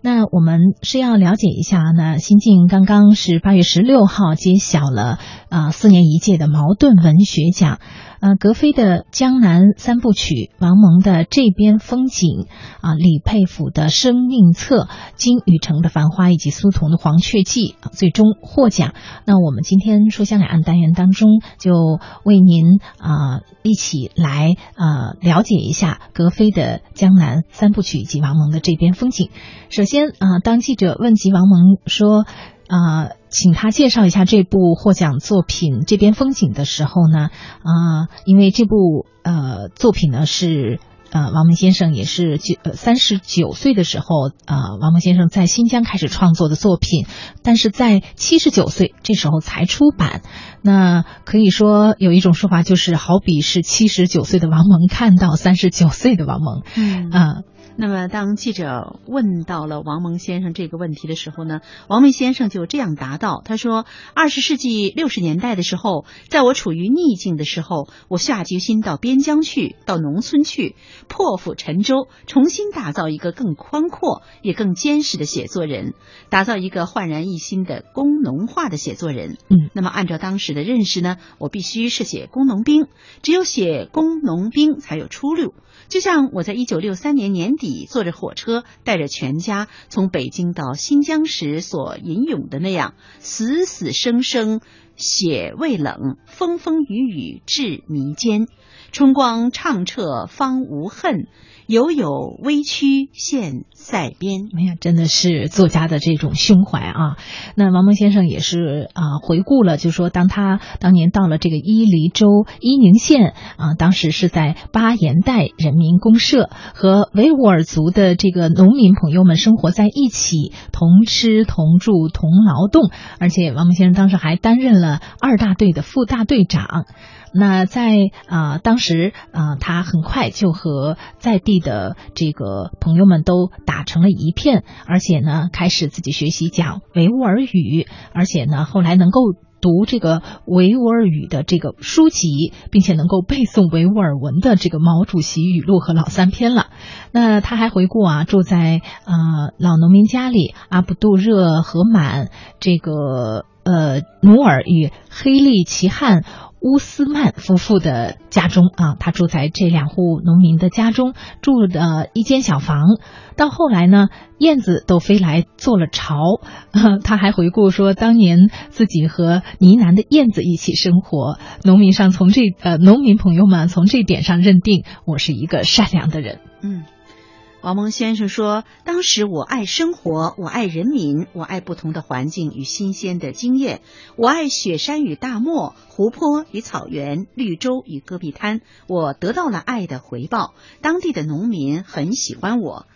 那我们是要了解一下呢，新晋刚刚是八月十六号揭晓了啊、四年一届的茅盾文学奖。呃，格非的《江南三部曲》，王蒙的《这边风景》，啊，李佩甫的《生命册》，金宇澄的《繁花》，以及苏童的《黄雀记》，最终获奖。那我们今天书香两岸单元当中，就为您啊、一起来呃了解一下格非的《江南三部曲》以及王蒙的《这边风景》。首先啊、呃，当记者问及王蒙说。啊、呃，请他介绍一下这部获奖作品《这边风景》的时候呢，啊、呃，因为这部呃作品呢是呃王蒙先生也是九呃三十九岁的时候，呃王蒙先生在新疆开始创作的作品，但是在七十九岁这时候才出版。那可以说有一种说法就是，好比是七十九岁的王蒙看到三十九岁的王蒙，嗯啊。那么，当记者问到了王蒙先生这个问题的时候呢，王蒙先生就这样答道：“他说，二十世纪六十年代的时候，在我处于逆境的时候，我下决心到边疆去，到农村去，破釜沉舟，重新打造一个更宽阔也更坚实的写作人，打造一个焕然一新的工农化的写作人。嗯，那么按照当时的认识呢，我必须是写工农兵，只有写工农兵才有出路。就像我在一九六三年年底坐着火车带着全家从北京到新疆时所吟咏的那样，死死生生血未冷，风风雨雨至弥坚，春光唱彻方无恨。犹有微躯现塞边。哎呀，真的是作家的这种胸怀啊！那王蒙先生也是啊、回顾了，就说当他当年到了这个伊犁州伊宁县啊，当时是在巴彦代人民公社，和维吾尔族的这个农民朋友们生活在一起，同吃同住同劳动，而且王蒙先生当时还担任了二大队的副大队长。那在啊、当时啊、他很快就和在地的这个朋友们都打成了一片，而且呢，开始自己学习讲维吾尔语，而且呢，后来能够读这个维吾尔语的这个书籍，并且能够背诵维吾尔文的这个毛主席语录和老三篇了。那他还回顾啊，住在呃老农民家里，阿卜杜热和满这个呃努尔与黑利齐汉。乌斯曼夫妇的家中啊，他住在这两户农民的家中，住的一间小房。到后来呢，燕子都飞来做了巢。他还回顾说，当年自己和呢喃的燕子一起生活。农民上从这呃，农民朋友们从这点上认定我是一个善良的人。嗯。王蒙先生说：“当时我爱生活，我爱人民，我爱不同的环境与新鲜的经验，我爱雪山与大漠、湖泊与草原、绿洲与戈壁滩。我得到了爱的回报，当地的农民很喜欢我。”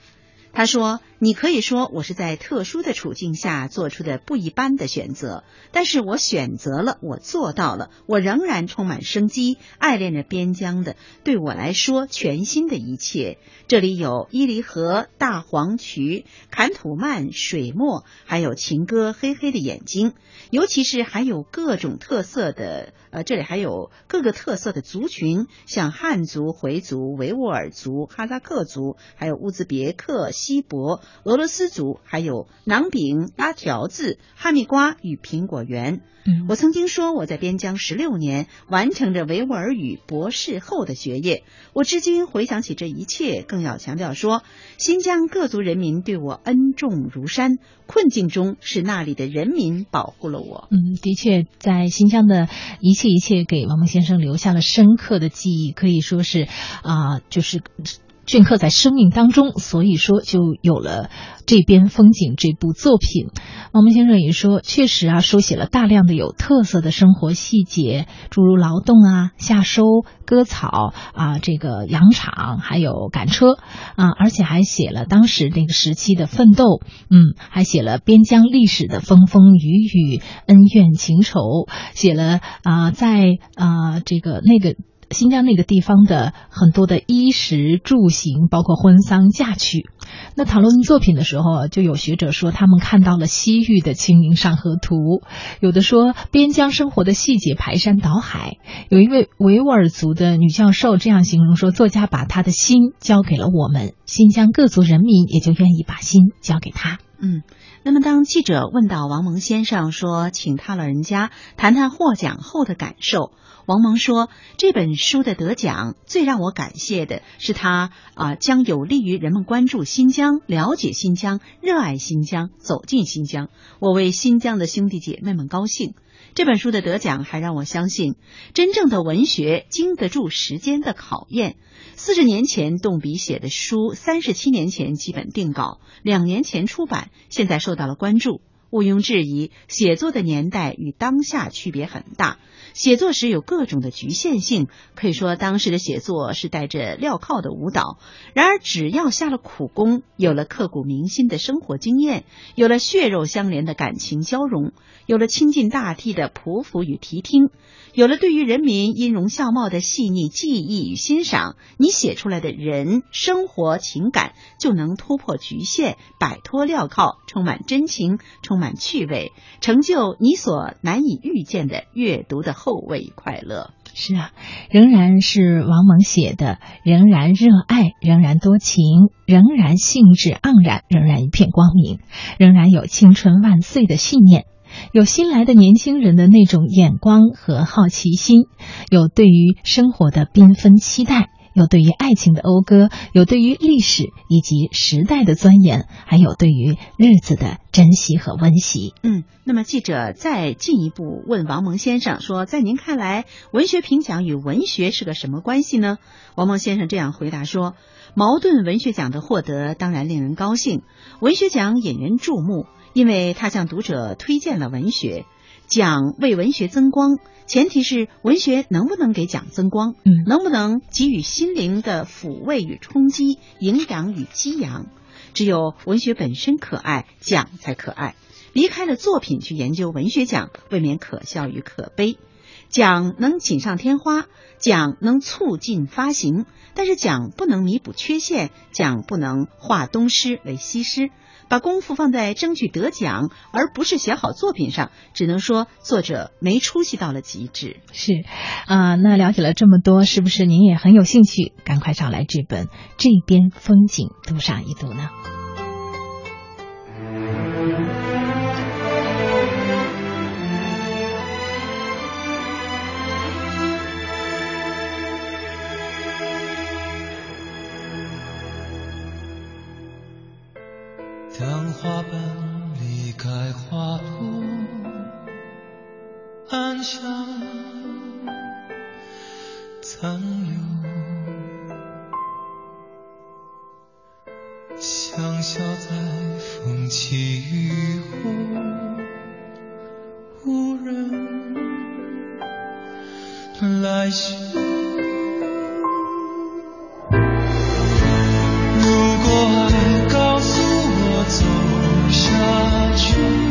他说：“你可以说我是在特殊的处境下做出的不一般的选择，但是我选择了，我做到了，我仍然充满生机，爱恋着边疆的对我来说全新的一切。这里有伊犁河、大黄渠、坎土曼、水墨，还有情歌《黑黑的眼睛》，尤其是还有各种特色的，呃，这里还有各个特色的族群，像汉族、回族、维吾尔族、哈萨克族，还有乌兹别克。”锡伯、俄罗斯族，还有馕饼、拉条子、哈密瓜与苹果园。嗯，我曾经说我在边疆十六年，完成着维吾尔语博士后的学业。我至今回想起这一切，更要强调说，新疆各族人民对我恩重如山。困境中，是那里的人民保护了我。嗯，的确，在新疆的一切一切，给王蒙先生留下了深刻的记忆，可以说是啊，就是。镌刻在生命当中，所以说就有了这边风景这部作品。王蒙先生也说，确实啊，书写了大量的有特色的生活细节，诸如劳动啊、夏收、割草啊、这个养场，还有赶车啊，而且还写了当时那个时期的奋斗，嗯，还写了边疆历史的风风雨雨、恩怨情仇，写了啊，在啊这个那个。新疆那个地方的很多的衣食住行，包括婚丧嫁娶。那讨论作品的时候，就有学者说他们看到了西域的《清明上河图》，有的说边疆生活的细节排山倒海。有一位维吾尔族的女教授这样形容说：“作家把他的心交给了我们，新疆各族人民也就愿意把心交给他。”嗯，那么当记者问到王蒙先生说，请他老人家谈谈获奖后的感受。王蒙说：“这本书的得奖，最让我感谢的是他啊，将有利于人们关注新疆、了解新疆、热爱新疆、走进新疆。我为新疆的兄弟姐妹们高兴。这本书的得奖，还让我相信，真正的文学经得住时间的考验。四十年前动笔写的书，三十七年前基本定稿，两年前出版，现在受到了关注。毋庸置疑，写作的年代与当下区别很大。”写作时有各种的局限性，可以说当时的写作是带着镣铐的舞蹈。然而，只要下了苦功，有了刻骨铭心的生活经验，有了血肉相连的感情交融，有了亲近大地的匍匐与提听，有了对于人民音容笑貌的细腻记忆与欣赏，你写出来的人生活情感就能突破局限，摆脱镣铐，充满真情，充满趣味，成就你所难以预见的阅读的。后味快乐是啊，仍然是王蒙写的，仍然热爱，仍然多情，仍然兴致盎然，仍然一片光明，仍然有青春万岁的信念，有新来的年轻人的那种眼光和好奇心，有对于生活的缤纷期待。有对于爱情的讴歌，有对于历史以及时代的钻研，还有对于日子的珍惜和温习。嗯，那么记者再进一步问王蒙先生说：“在您看来，文学评奖与文学是个什么关系呢？”王蒙先生这样回答说：“茅盾文学奖的获得当然令人高兴，文学奖引人注目，因为他向读者推荐了文学。”奖为文学增光，前提是文学能不能给奖增光，嗯，能不能给予心灵的抚慰与冲击、营养与激扬。只有文学本身可爱，奖才可爱。离开了作品去研究文学奖，未免可笑与可悲。奖能锦上添花，奖能促进发行，但是奖不能弥补缺陷，奖不能化东施为西施。把功夫放在争取得奖，而不是写好作品上，只能说作者没出息到了极致。是，啊，那了解了这么多，是不是您也很有兴趣？赶快找来这本《这边风景》读上一读呢？花瓣离开花朵，暗香残留。香消在风起雨后，无人来嗅。如果爱告诉我去。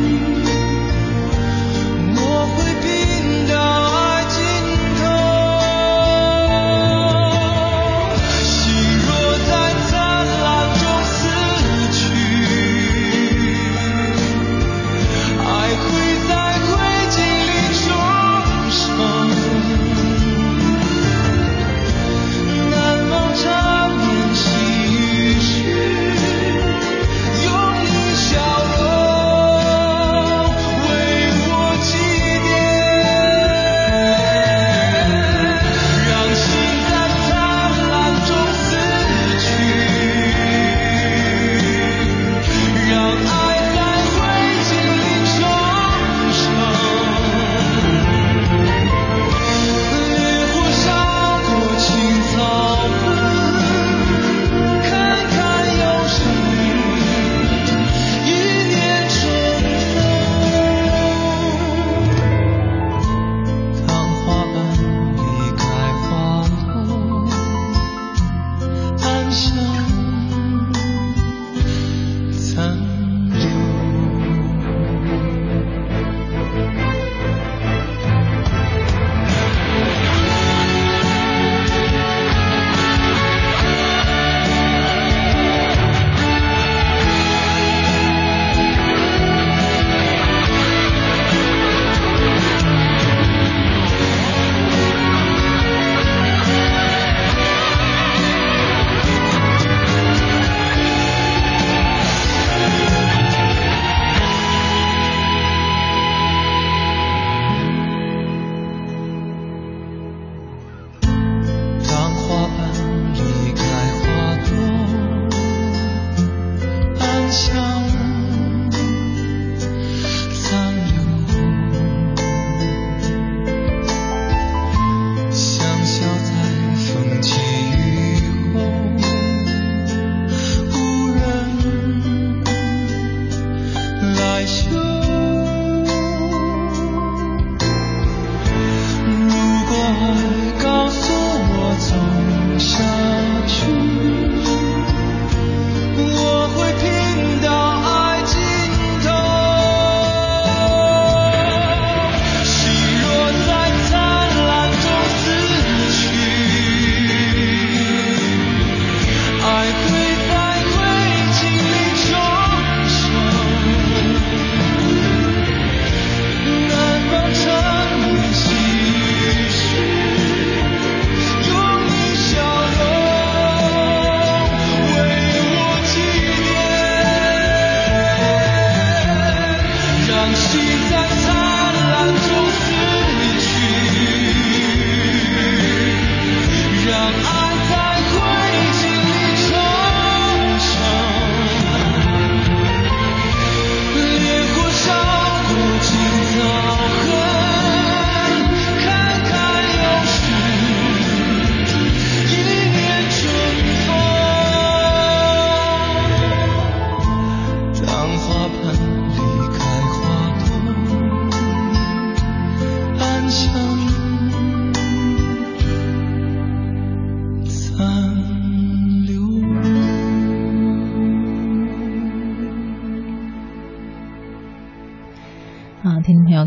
来嗅。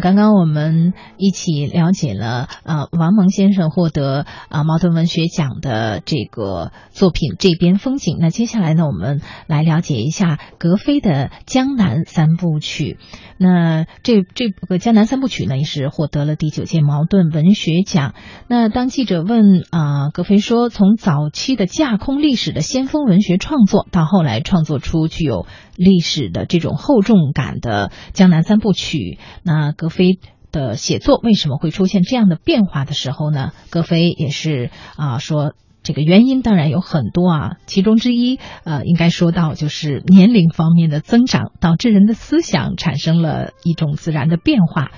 刚刚我们一起了解了呃王蒙先生获得啊茅盾文学奖的这个作品《这边风景》。那接下来呢，我们来了解一下格非的《江南三部曲》。那这这个《江南三部曲》呢，也是获得了第九届茅盾文学奖。那当记者问啊格非说，从早期的架空历史的先锋文学创作，到后来创作出具有历史的这种厚重感的《江南三部曲》。那格非的写作为什么会出现这样的变化的时候呢？戈非也是啊说。这个原因当然有很多啊，其中之一呃，应该说到就是年龄方面的增长，导致人的思想产生了一种自然的变化。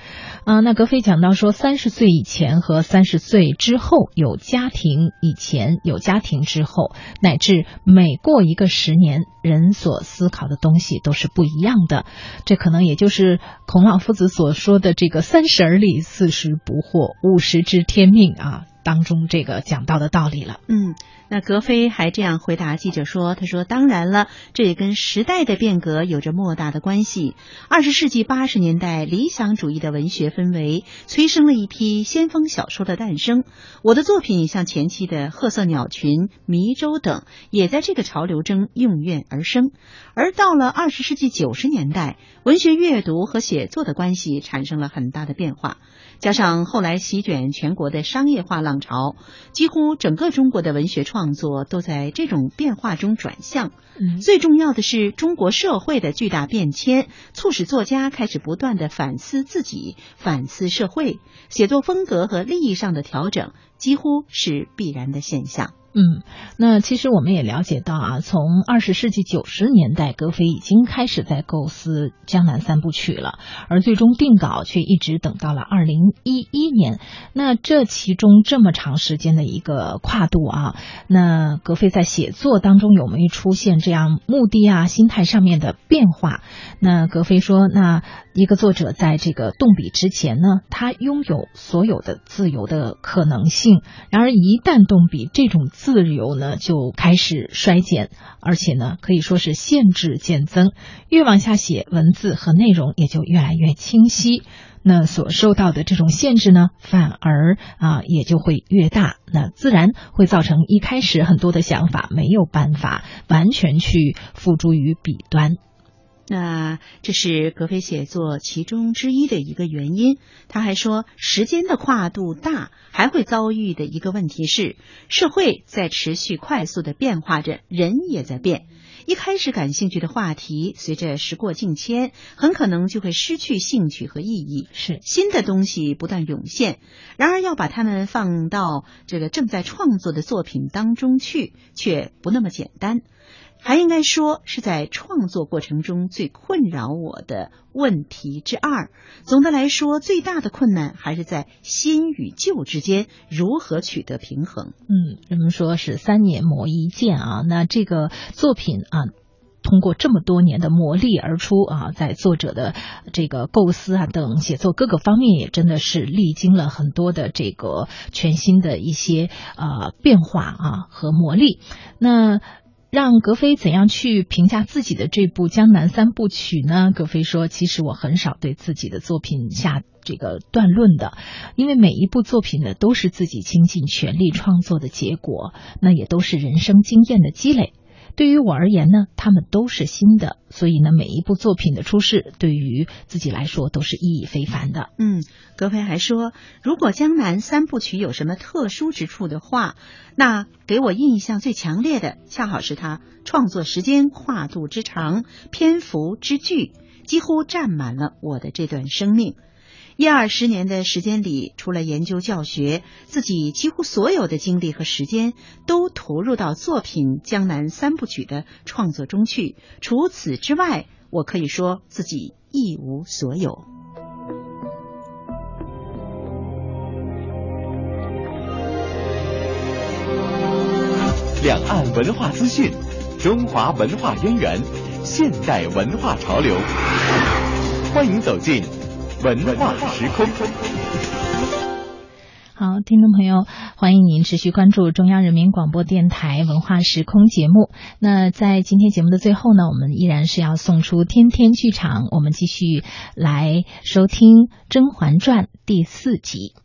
啊，那格非讲到说，三十岁以前和三十岁之后有家庭，以前有家庭之后，乃至每过一个十年，人所思考的东西都是不一样的。这可能也就是孔老夫子所说的这个“三十而立，四十不惑，五十知天命”啊当中这个讲到的道理了。嗯。那格非还这样回答记者说：“他说，当然了，这也跟时代的变革有着莫大的关系。二十世纪八十年代，理想主义的文学氛围催生了一批先锋小说的诞生。我的作品像前期的《褐色鸟群》《迷舟》等，也在这个潮流中应运而生。而到了二十世纪九十年代，文学阅读和写作的关系产生了很大的变化。”加上后来席卷全国的商业化浪潮，几乎整个中国的文学创作都在这种变化中转向。最重要的是，中国社会的巨大变迁，促使作家开始不断的反思自己、反思社会，写作风格和利益上的调整几乎是必然的现象。嗯，那其实我们也了解到啊，从二十世纪九十年代，格非已经开始在构思《江南三部曲》了，而最终定稿却一直等到了二零一一年。那这其中这么长时间的一个跨度啊，那格非在写作当中有没有出现这样目的啊、心态上面的变化？那格非说，那一个作者在这个动笔之前呢，他拥有所有的自由的可能性，然而一旦动笔，这种自由呢就开始衰减，而且呢可以说是限制渐增。越往下写，文字和内容也就越来越清晰，那所受到的这种限制呢，反而啊也就会越大。那自然会造成一开始很多的想法没有办法完全去付诸于笔端。那这是格非写作其中之一的一个原因。他还说，时间的跨度大，还会遭遇的一个问题是，社会在持续快速的变化着，人也在变。一开始感兴趣的话题，随着时过境迁，很可能就会失去兴趣和意义。是新的东西不断涌现，然而要把它们放到这个正在创作的作品当中去，却不那么简单。还应该说是在创作过程中最困扰我的问题之二。总的来说，最大的困难还是在新与旧之间如何取得平衡。嗯，人们说是三年磨一剑啊，那这个作品啊，通过这么多年的磨砺而出啊，在作者的这个构思啊等写作各个方面，也真的是历经了很多的这个全新的一些呃变化啊和磨砺。那。让格非怎样去评价自己的这部《江南三部曲》呢？格非说：“其实我很少对自己的作品下这个断论的，因为每一部作品呢，都是自己倾尽全力创作的结果，那也都是人生经验的积累。”对于我而言呢，他们都是新的，所以呢，每一部作品的出世，对于自己来说都是意义非凡的。嗯，格非还说，如果《江南三部曲》有什么特殊之处的话，那给我印象最强烈的，恰好是他创作时间跨度之长，篇幅之巨，几乎占满了我的这段生命。一二十年的时间里，除了研究教学，自己几乎所有的精力和时间都投入到作品《江南三部曲》的创作中去。除此之外，我可以说自己一无所有。两岸文化资讯，中华文化渊源，现代文化潮流，欢迎走进。文化时空，好，听众朋友，欢迎您持续关注中央人民广播电台文化时空节目。那在今天节目的最后呢，我们依然是要送出天天剧场，我们继续来收听《甄嬛传》第四集。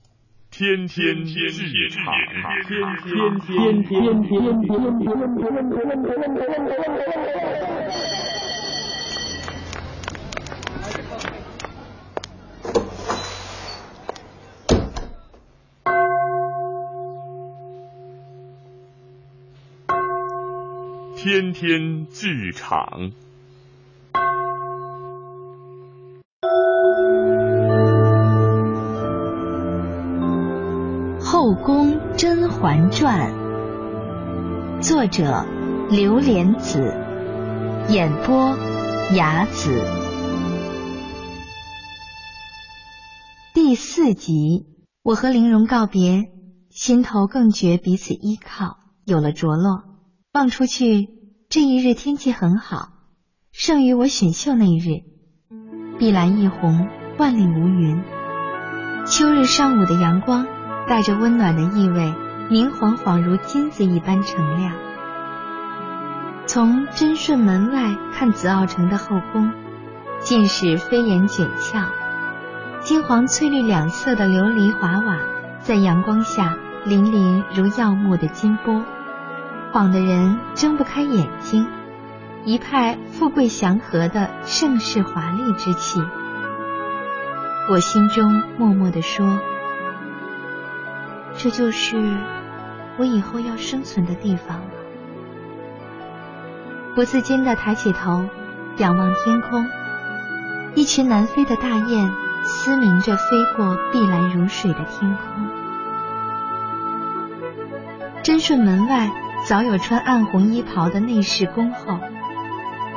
天天剧场，天天天天天天天。天天天天剧场，《后宫甄嬛传》作者刘莲子，演播雅子。第四集，我和玲珑告别，心头更觉彼此依靠，有了着落。望出去，这一日天气很好，胜于我选秀那日，碧蓝一红，万里无云。秋日上午的阳光，带着温暖的意味，明晃晃如金子一般澄亮。从贞顺门外看紫奥城的后宫，尽是飞檐卷翘，金黄翠绿两色的琉璃华瓦，在阳光下粼粼如耀目的金波，晃的人睁不开眼睛，一派富贵祥和的盛世华丽之气。我心中默默地说：“这就是我以后要生存的地方了。”不自禁地抬起头，仰望天空，一群南飞的大雁嘶鸣着飞过碧蓝如水的天空。真顺门外早有穿暗红衣袍的内侍恭候，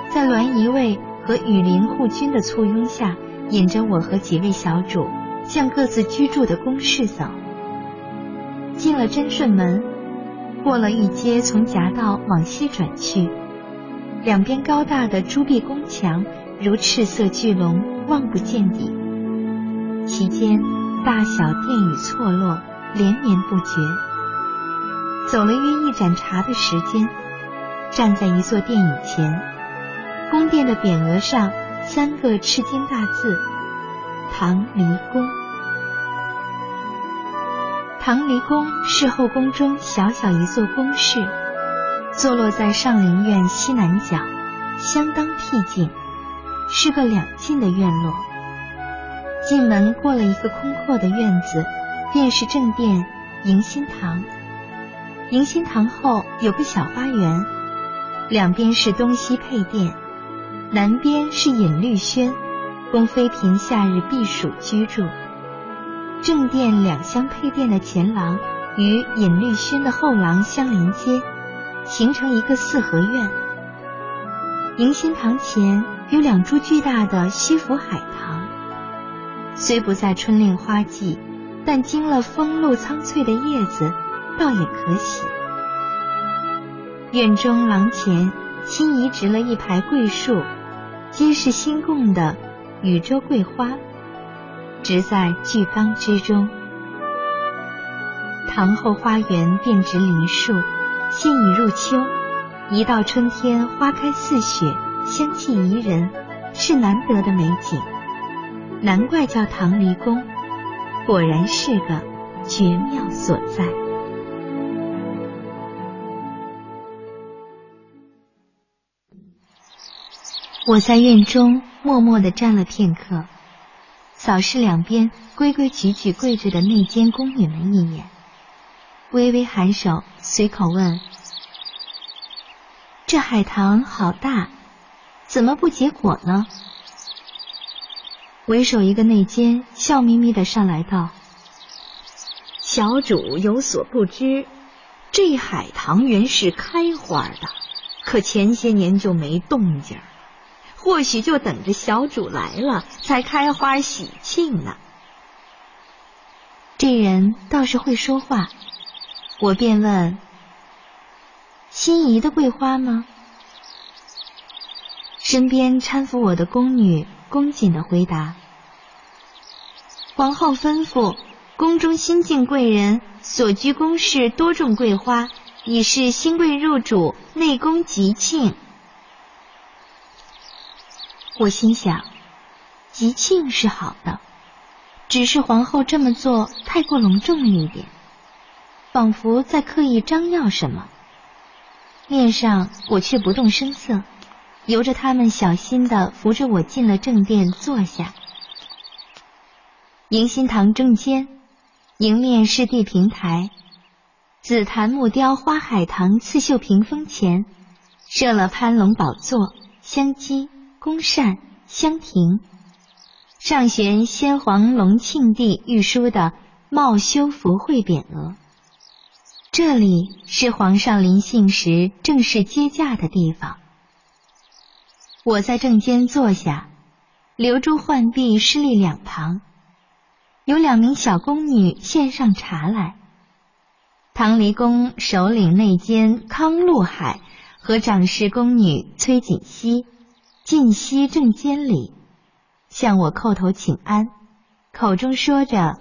在栾仪卫和羽林护军的簇拥下，引着我和几位小主向各自居住的宫室走。进了贞顺门，过了一街，从夹道往西转去。两边高大的朱壁宫墙如赤色巨龙，望不见底。其间大小殿宇错落，连绵不绝。走了约一盏茶的时间，站在一座殿宇前，宫殿的匾额上三个赤金大字“唐离宫”。唐离宫是后宫中小小一座宫室。坐落在上林苑西南角，相当僻静，是个两进的院落。进门过了一个空阔的院子，便是正殿迎新堂。迎新堂后有个小花园，两边是东西配殿，南边是隐绿轩，宫妃嫔夏日避暑居住。正殿两相配殿的前廊与隐绿轩的后廊相连接。形成一个四合院。迎新堂前有两株巨大的西府海棠，虽不在春令花季，但经了风露苍翠的叶子，倒也可喜。院中廊前新移植了一排桂树，皆是新供的禹州桂花，植在巨缸之中。堂后花园遍植梨树。现已入秋，一到春天花开似雪，香气宜人，是难得的美景。难怪叫唐离宫，果然是个绝妙所在。我在院中默默的站了片刻，扫视两边规规矩矩跪着的内监宫女们一眼。微微颔首，随口问：“这海棠好大，怎么不结果呢？”为首一个内监笑眯眯的上来道：“小主有所不知，这海棠原是开花的，可前些年就没动静或许就等着小主来了才开花喜庆呢。”这人倒是会说话。我便问：“心仪的桂花吗？”身边搀扶我的宫女恭谨的回答：“皇后吩咐，宫中新晋贵人所居宫室多种桂花，以示新贵入主，内宫吉庆。”我心想，吉庆是好的，只是皇后这么做太过隆重了一点。仿佛在刻意张耀什么，面上我却不动声色，由着他们小心的扶着我进了正殿坐下。迎新堂正间，迎面是地平台，紫檀木雕花海棠刺绣屏风前，设了攀龙宝座、香积、宫扇、香亭，上悬先皇隆庆帝御书的“茂修福会”匾额。这里是皇上临幸时正式接驾的地方。我在正间坐下，留珠浣碧侍立两旁，有两名小宫女献上茶来。唐离宫首领内监康禄海和掌事宫女崔锦熙进西正监里，向我叩头请安，口中说着。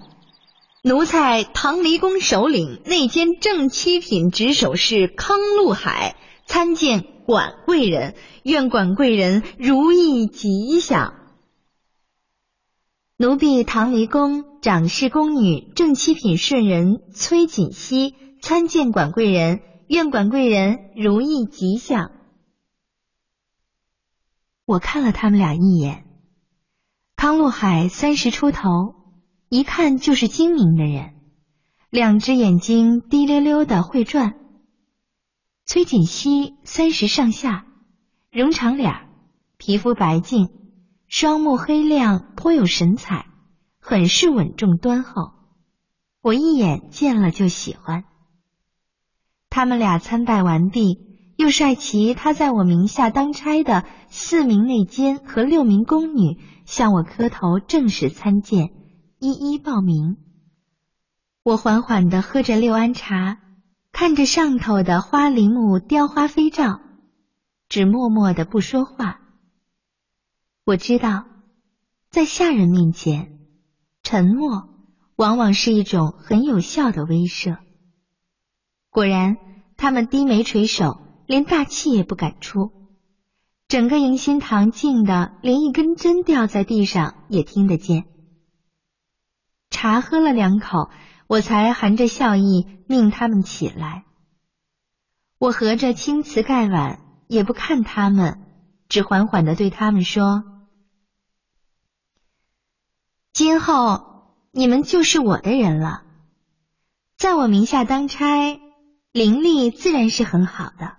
奴才唐离宫首领内监正七品值守事康禄海参见管贵人，愿管贵人如意吉祥。奴婢唐离宫掌事宫女正七品顺人崔锦熙参见管贵人，愿管贵人如意吉祥。我看了他们俩一眼，康禄海三十出头。一看就是精明的人，两只眼睛滴溜溜的会转。崔锦熙三十上下，容长脸，皮肤白净，双目黑亮，颇有神采，很是稳重端厚。我一眼见了就喜欢。他们俩参拜完毕，又率齐他在我名下当差的四名内监和六名宫女向我磕头，正式参见。一一报名。我缓缓地喝着六安茶，看着上头的花梨木雕花飞照，只默默的不说话。我知道，在下人面前，沉默往往是一种很有效的威慑。果然，他们低眉垂首，连大气也不敢出。整个迎新堂静的，连一根针掉在地上也听得见。茶喝了两口，我才含着笑意命他们起来。我合着青瓷盖碗，也不看他们，只缓缓的对他们说：“今后你们就是我的人了，在我名下当差，灵力自然是很好的。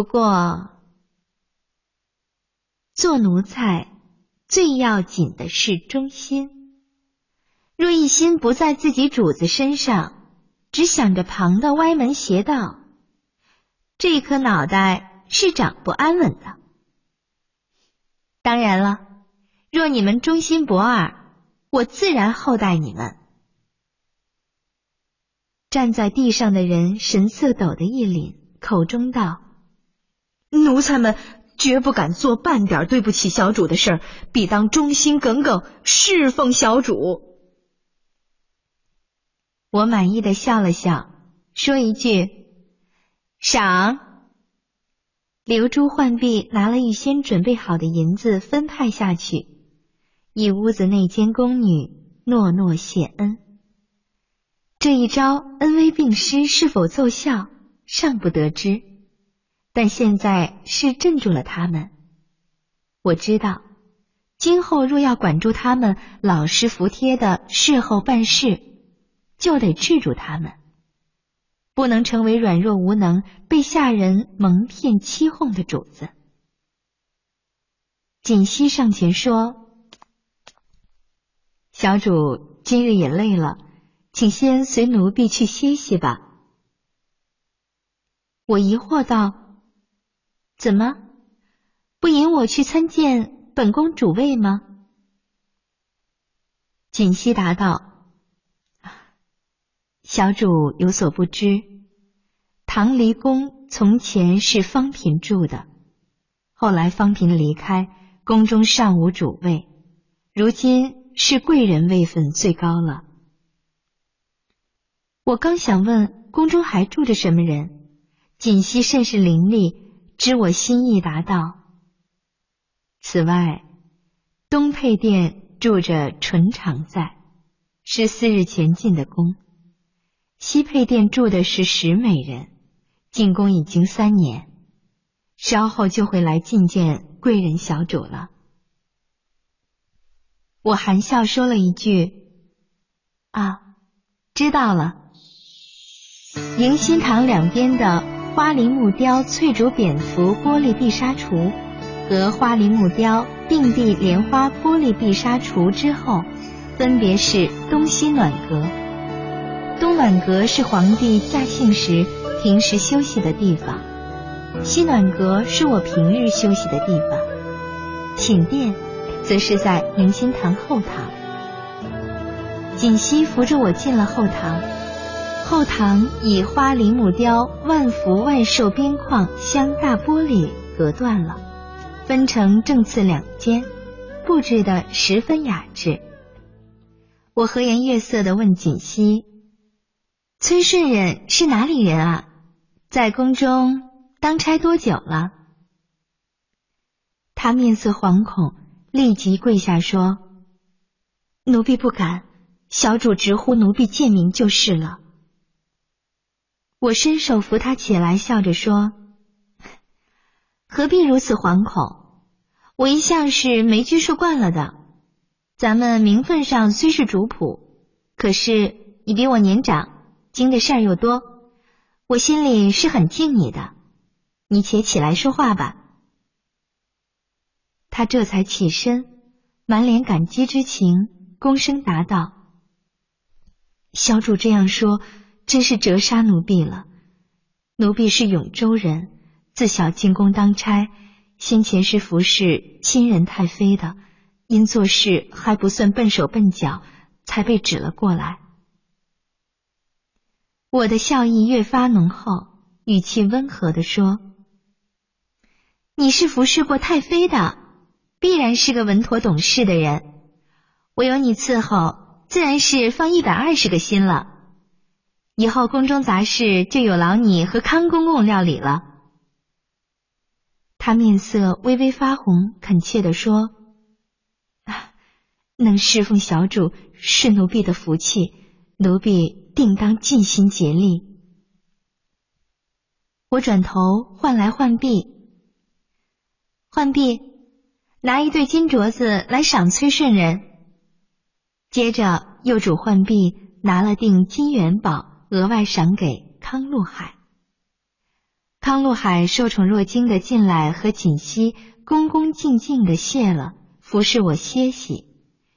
不过，做奴才最要紧的是忠心。”若一心不在自己主子身上，只想着旁的歪门邪道，这颗脑袋是长不安稳的。当然了，若你们忠心不二，我自然厚待你们。站在地上的人神色抖得一凛，口中道：“奴才们绝不敢做半点对不起小主的事儿，必当忠心耿耿侍奉小主。”我满意的笑了笑，说一句：“赏。”留珠浣碧拿了预先准备好的银子分派下去，一屋子内监宫女诺诺谢恩。这一招恩威并施，是否奏效尚不得知，但现在是镇住了他们。我知道，今后若要管住他们老实服帖的事后办事。就得制住他们，不能成为软弱无能、被下人蒙骗欺哄的主子。锦溪上前说：“小主今日也累了，请先随奴婢去歇息吧。”我疑惑道：“怎么不引我去参见本宫主位吗？”锦溪答道。小主有所不知，唐离宫从前是方嫔住的，后来方嫔离开，宫中尚无主位，如今是贵人位分最高了。我刚想问宫中还住着什么人，锦溪甚是伶俐，知我心意，答道：“此外，东配殿住着纯常在，是四日前进的宫。”西配殿住的是石美人，进宫已经三年，稍后就会来觐见贵人小主了。我含笑说了一句：“啊，知道了。”迎新堂两边的花梨木雕翠竹蝙蝠玻璃碧纱橱和花梨木雕并蒂莲花玻璃碧纱橱之后，分别是东西暖阁。东暖阁是皇帝驾幸时平时休息的地方，西暖阁是我平日休息的地方，寝殿则是在迎亲堂后堂。锦溪扶着我进了后堂，后堂以花梨木雕、万福万寿边框镶大玻璃隔断了，分成正次两间，布置的十分雅致。我和颜悦色的问锦溪：“崔顺人是哪里人啊？在宫中当差多久了？”他面色惶恐，立即跪下说：“奴婢不敢。”小主直呼奴婢贱民就是了。我伸手扶他起来，笑着说：“何必如此惶恐？我一向是没拘束惯了的。咱们名分上虽是主仆，可是你比我年长，经的事儿又多，我心里是很敬你的。你且起来说话吧。”他这才起身，满脸感激之情，躬声答道。小主这样说，真是折杀奴婢了。奴婢是永州人，自小进宫当差，先前是服侍亲人太妃的，因做事还不算笨手笨脚，才被指了过来。我的笑意越发浓厚，语气温和的说：“你是服侍过太妃的，必然是个稳妥懂事的人。我有你伺候。”自然是放一百二十个心了，以后宫中杂事就有劳你和康公公料理了。他面色微微发红，恳切的说：“啊 能侍奉小主是奴婢的福气，奴婢定当尽心竭力。”我转头唤来浣碧，浣碧，拿一对金镯子来赏崔顺人。接着，右主浣碧拿了锭金元宝，额外赏给康禄海。康禄海受宠若惊的进来，和锦溪恭恭敬敬的谢了，服侍我歇息，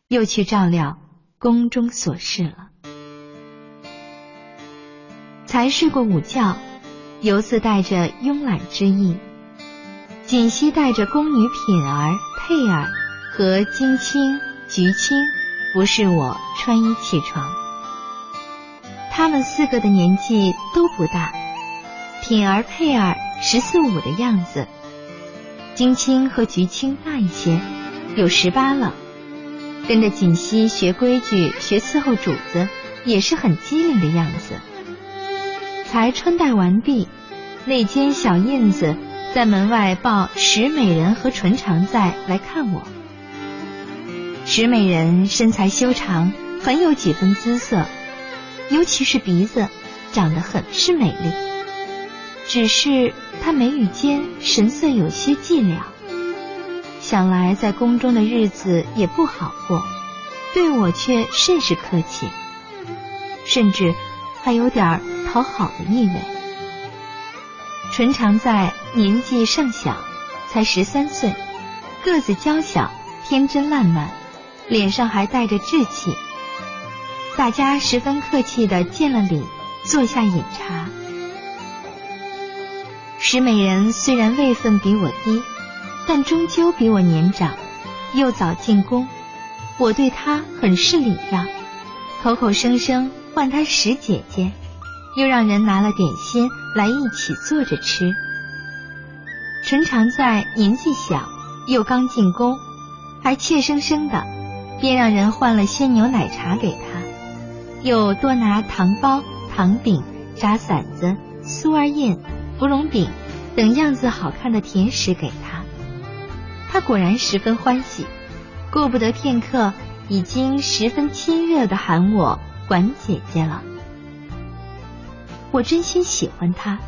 又去照料宫中琐事了。才睡过午觉，犹似带着慵懒之意。锦溪带着宫女品儿、佩儿和金青、菊青。服侍我穿衣起床，他们四个的年纪都不大，品儿、佩儿十四五的样子，金青和菊青大一些，有十八了，跟着锦溪学规矩、学伺候主子，也是很机灵的样子。才穿戴完毕，那间小印子在门外报石美人和纯常在来看我。石美人身材修长，很有几分姿色，尤其是鼻子，长得很是美丽。只是她眉宇间神色有些寂寥，想来在宫中的日子也不好过，对我却甚是客气，甚至还有点讨好的意味。纯常在年纪尚小，才十三岁，个子娇小，天真烂漫。脸上还带着稚气，大家十分客气的见了礼，坐下饮茶。石美人虽然位分比我低，但终究比我年长，又早进宫，我对她很是礼让，口口声声唤她石姐姐，又让人拿了点心来一起坐着吃。纯常在年纪小，又刚进宫，还怯生生的。便让人换了鲜牛奶茶给他，又多拿糖包、糖饼、炸馓子、酥儿印、芙蓉饼等样子好看的甜食给他。他果然十分欢喜，过不得片刻，已经十分亲热的喊我管姐姐了。我真心喜欢他，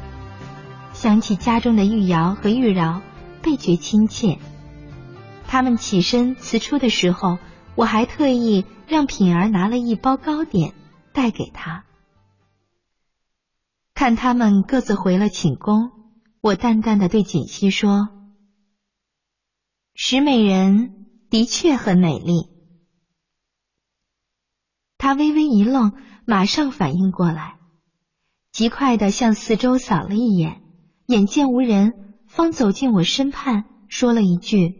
想起家中的玉瑶和玉娆，倍觉亲切。他们起身辞出的时候。我还特意让品儿拿了一包糕点带给他。看他们各自回了寝宫，我淡淡的对锦溪说：“石美人的确很美丽。”她微微一愣，马上反应过来，极快的向四周扫了一眼，眼见无人，方走进我身畔，说了一句：“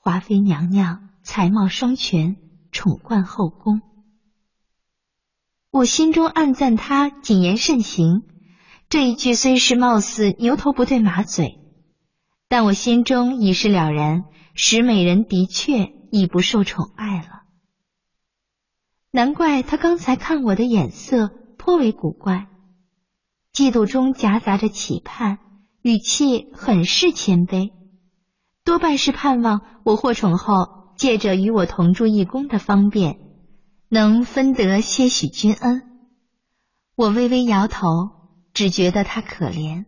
华妃娘娘才貌双全，宠冠后宫。”我心中暗赞他谨言慎行。这一句虽是貌似牛头不对马嘴，但我心中已是了然，石美人的确已不受宠爱了。难怪他刚才看我的眼色颇为古怪，嫉妒中夹杂着期盼，语气很是谦卑，多半是盼望我获宠后，借着与我同住一宫的方便，能分得些许君恩。我微微摇头。只觉得他可怜，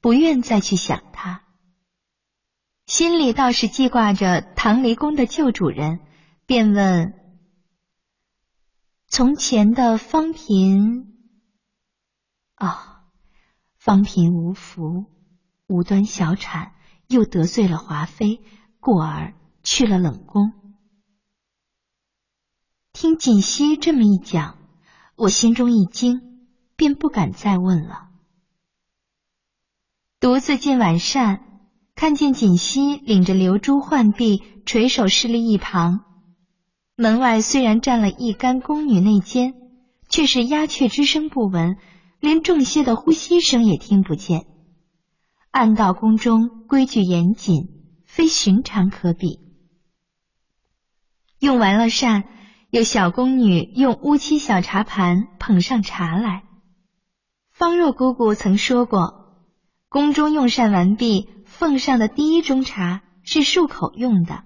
不愿再去想他，心里倒是记挂着唐离宫的旧主人，便问：“从前的方嫔，哦，方平无福，无端小产，又得罪了华妃，故而去了冷宫。”听锦溪这么一讲，我心中一惊。便不敢再问了。独自进晚膳，看见锦溪领着流珠浣碧，垂手侍立一旁。门外虽然站了一干宫女内监，却是鸦雀之声不闻，连众些的呼吸声也听不见。暗道宫中规矩严谨，非寻常可比。用完了膳，有小宫女用乌漆小茶盘捧上茶来。方若姑姑曾说过，宫中用膳完毕，奉上的第一盅茶是漱口用的，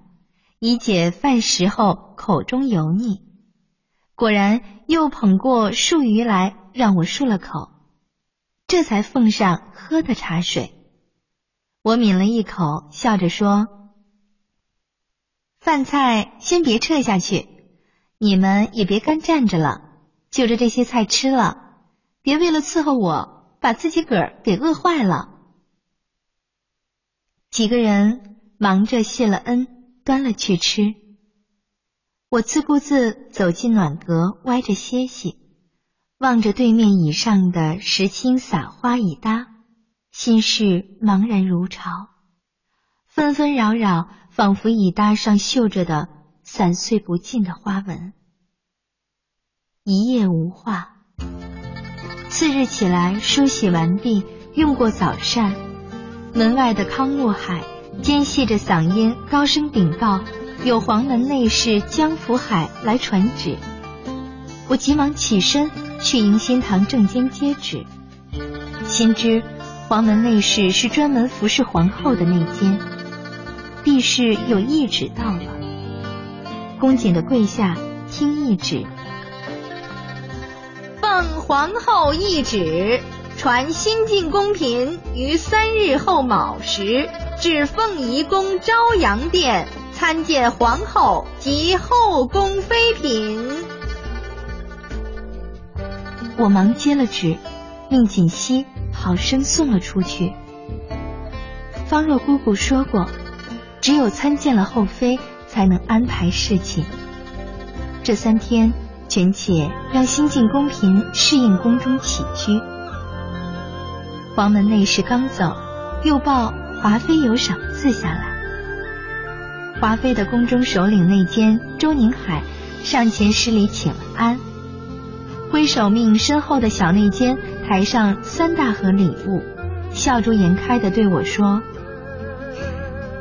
以解饭食后口中油腻。果然，又捧过漱盂来让我漱了口，这才奉上喝的茶水。我抿了一口，笑着说：“饭菜先别撤下去，你们也别干站着了，就着这些菜吃了。”别为了伺候我，把自己个儿给饿坏了。几个人忙着谢了恩，端了去吃。我自顾自走进暖阁，歪着歇息，望着对面椅上的石青撒花椅搭，心事茫然如潮，纷纷扰扰，仿佛椅搭上绣着的散碎不尽的花纹。一夜无话。次日起来，梳洗完毕，用过早膳，门外的康木海尖细着嗓音高声禀告：“有黄门内侍江福海来传旨。”我急忙起身去迎新堂正间接旨，心知黄门内侍是专门服侍皇后的内监，必是有懿旨到了，恭谨的跪下听懿旨。奉皇后懿旨，传新晋宫嫔于三日后卯时至凤仪宫朝阳殿参见皇后及后宫妃嫔。我忙接了旨，命锦溪好生送了出去。方若姑姑说过，只有参见了后妃，才能安排事情。这三天。权且让新进宫嫔适应宫中起居。黄门内侍刚走，又报华妃有赏赐下来。华妃的宫中首领内监周宁海上前施礼请了安，挥手命身后的小内监抬上三大盒礼物，笑逐颜开的对我说：“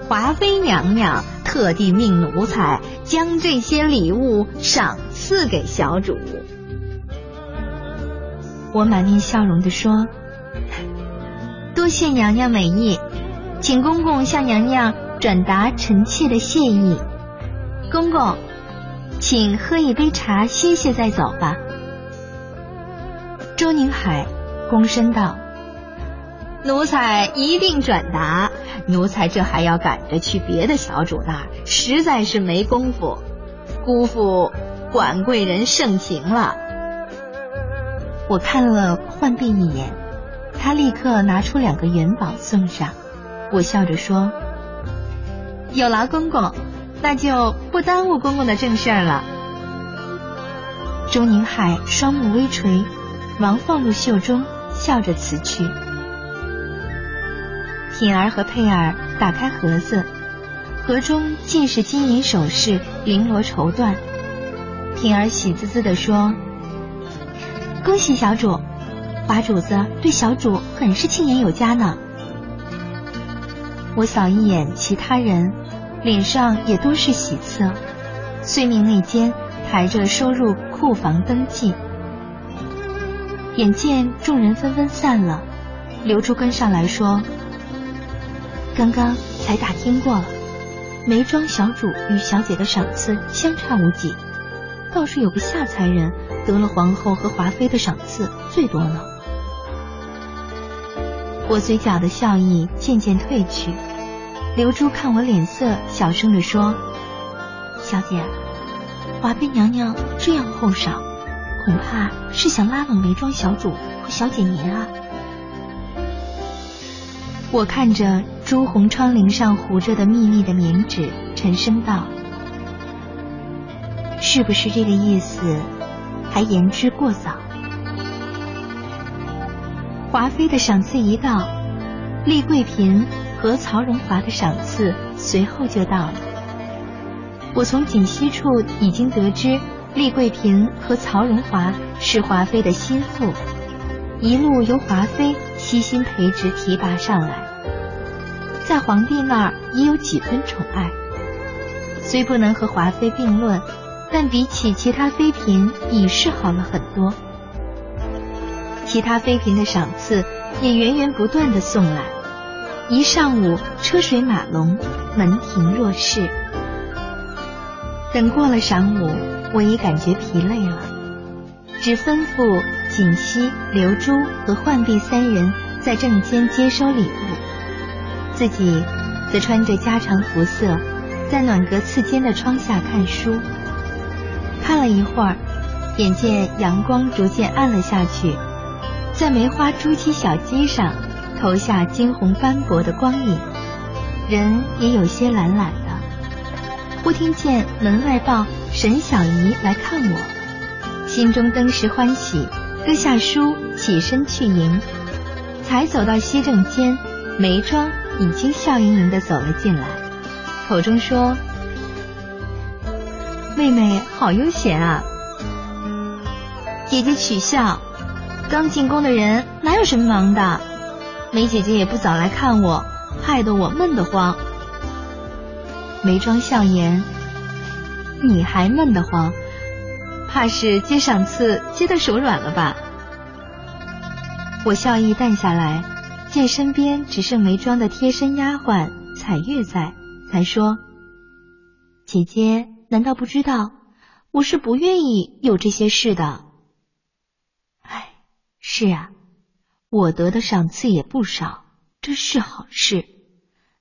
华妃娘娘特地命奴才将这些礼物赏。”赐给小主，我满面笑容地说：“多谢娘娘美意，请公公向娘娘转达臣妾的谢意。公公，请喝一杯茶歇歇再走吧。”周宁海躬身道：“奴才一定转达。奴才这还要赶着去别的小主那儿，实在是没工夫，辜负。”管贵人盛情了，我看了浣碧一眼，他立刻拿出两个元宝送上。我笑着说：“有劳公公，那就不耽误公公的正事儿了。”周宁海双目微垂，忙放入袖中，笑着辞去。品儿和佩儿打开盒子，盒中尽是金银首饰、绫罗绸缎。品儿喜滋滋地说：“恭喜小主，华主子对小主很是青眼有加呢。”我扫一眼其他人，脸上也都是喜色。遂命内监抬着收入库房登记。眼见众人纷纷散了，刘珠跟上来说。刚刚才打听过了，梅庄小主与小姐的赏赐相差无几，倒是有个下才人得了皇后和华妃的赏赐最多呢。我嘴角的笑意渐渐褪去，刘珠看我脸色，小声的说：“小姐，华妃娘娘这样厚赏，恐怕是想拉拢梅庄小主和小姐您啊。”我看着朱红窗棂上糊着的密密的棉纸，沉声道：“是不是这个意思？还言之过早。”华妃的赏赐一到，丽贵嫔和曹荣华的赏赐随后就到了。我从锦溪处已经得知，丽贵嫔和曹荣华是华妃的心腹，一路由华妃。悉心培植提拔上来，在皇帝那儿也有几分宠爱。虽不能和华妃并论，但比起其他妃嫔已是好了很多。其他妃嫔的赏赐也源源不断的送来，一上午车水马龙，门庭若市。等过了晌午，我已感觉疲累了，只吩咐。锦溪、刘珠和浣碧三人在正间接收礼物，自己则穿着家常服色，在暖阁次间的窗下看书。看了一会儿，眼见阳光逐渐暗了下去，在梅花朱漆小鸡上投下金红斑驳的光影，人也有些懒懒的。忽听见门外报沈小姨来看我，心中登时欢喜。搁下书，起身去迎，才走到西正间，眉庄已经笑盈盈的走了进来，口中说：“妹妹好悠闲啊。”姐姐取笑：“刚进宫的人哪有什么忙的？梅姐姐也不早来看我，害得我闷得慌。”眉庄笑言：“你还闷得慌？”怕是接赏赐接的手软了吧？我笑意淡下来，见身边只剩梅庄的贴身丫鬟彩月在，才说：“姐姐难道不知道我是不愿意有这些事的？”哎，是啊，我得的赏赐也不少，这是好事，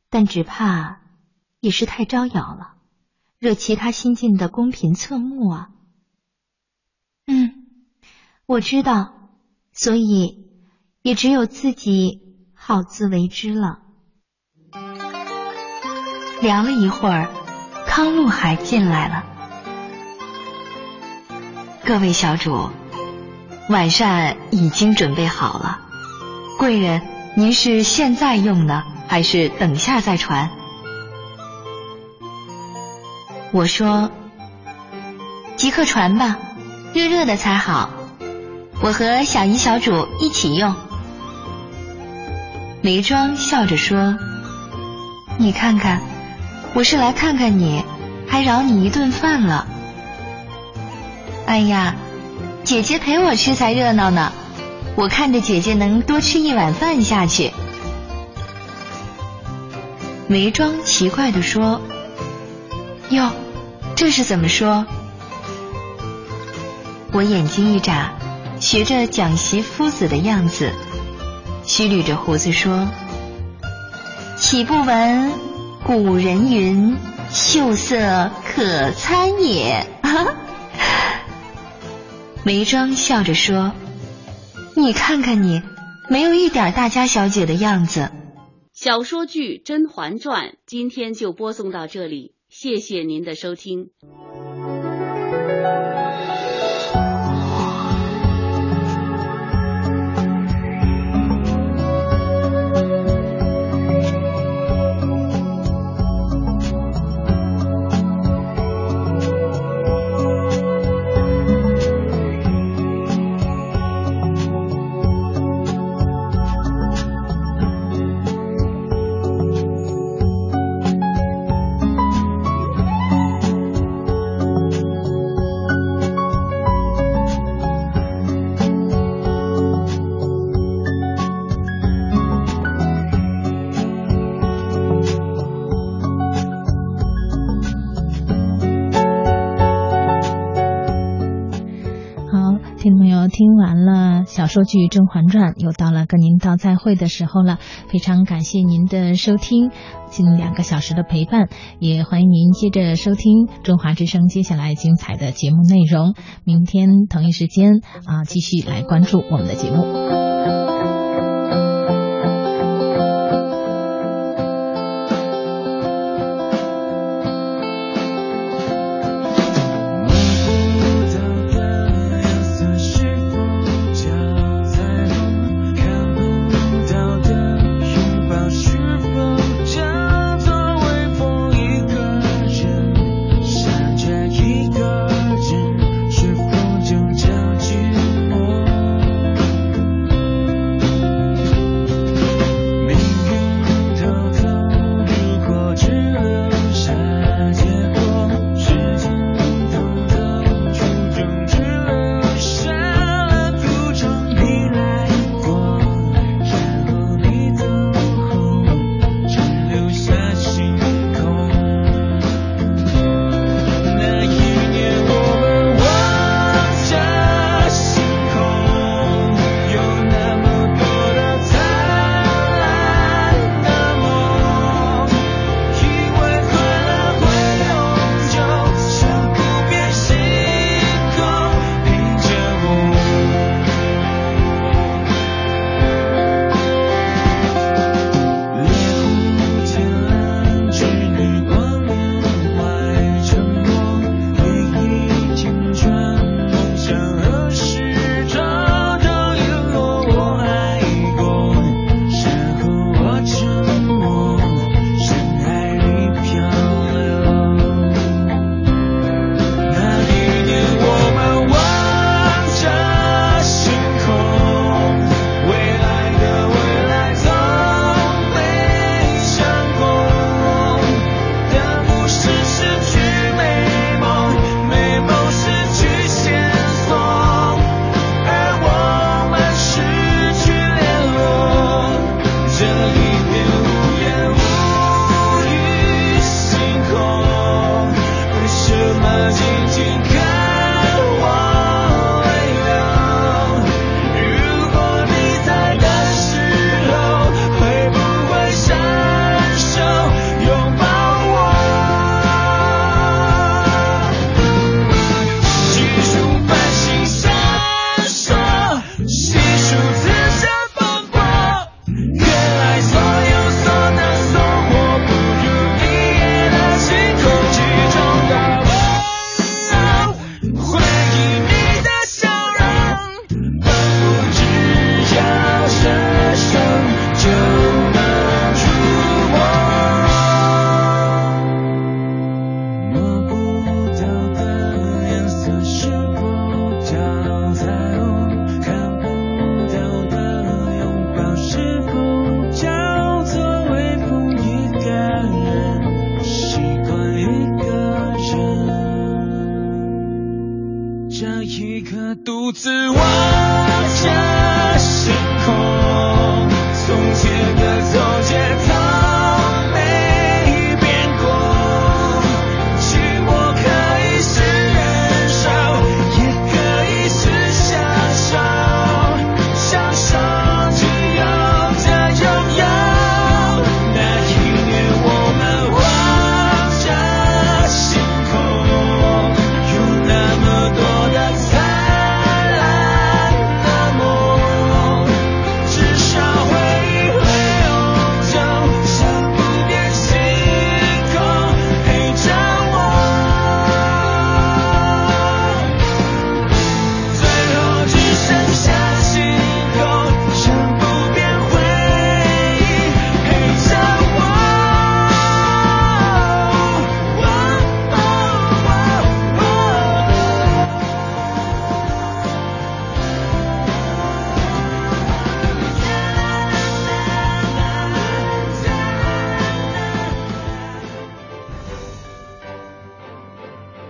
但只怕也是太招摇了，惹其他新进的宫嫔侧目啊。嗯，我知道，所以也只有自己好自为之了。聊了一会儿，康禄海进来了。各位小主，晚膳已经准备好了。贵人，您是现在用呢，还是等下再传？我说，即刻传吧。热热的才好，我和小姨小主一起用。梅庄笑着说：“你看看，我是来看看你，还饶你一顿饭了。哎呀，姐姐陪我吃才热闹呢，我看着姐姐能多吃一碗饭下去。”梅庄奇怪的说：“哟，这是怎么说？”我眼睛一眨，学着讲习夫子的样子，虚捋着胡子说：“岂不闻古人云，秀色可餐也？” 眉庄笑着说：“你看看你，没有一点大家小姐的样子。”小说剧《甄嬛传》今天就播送到这里，谢谢您的收听。说剧《甄嬛传》，又到了跟您道再会的时候了。非常感谢您的收听，近两个小时的陪伴，也欢迎您接着收听中华之声接下来精彩的节目内容。明天同一时间啊，继续来关注我们的节目。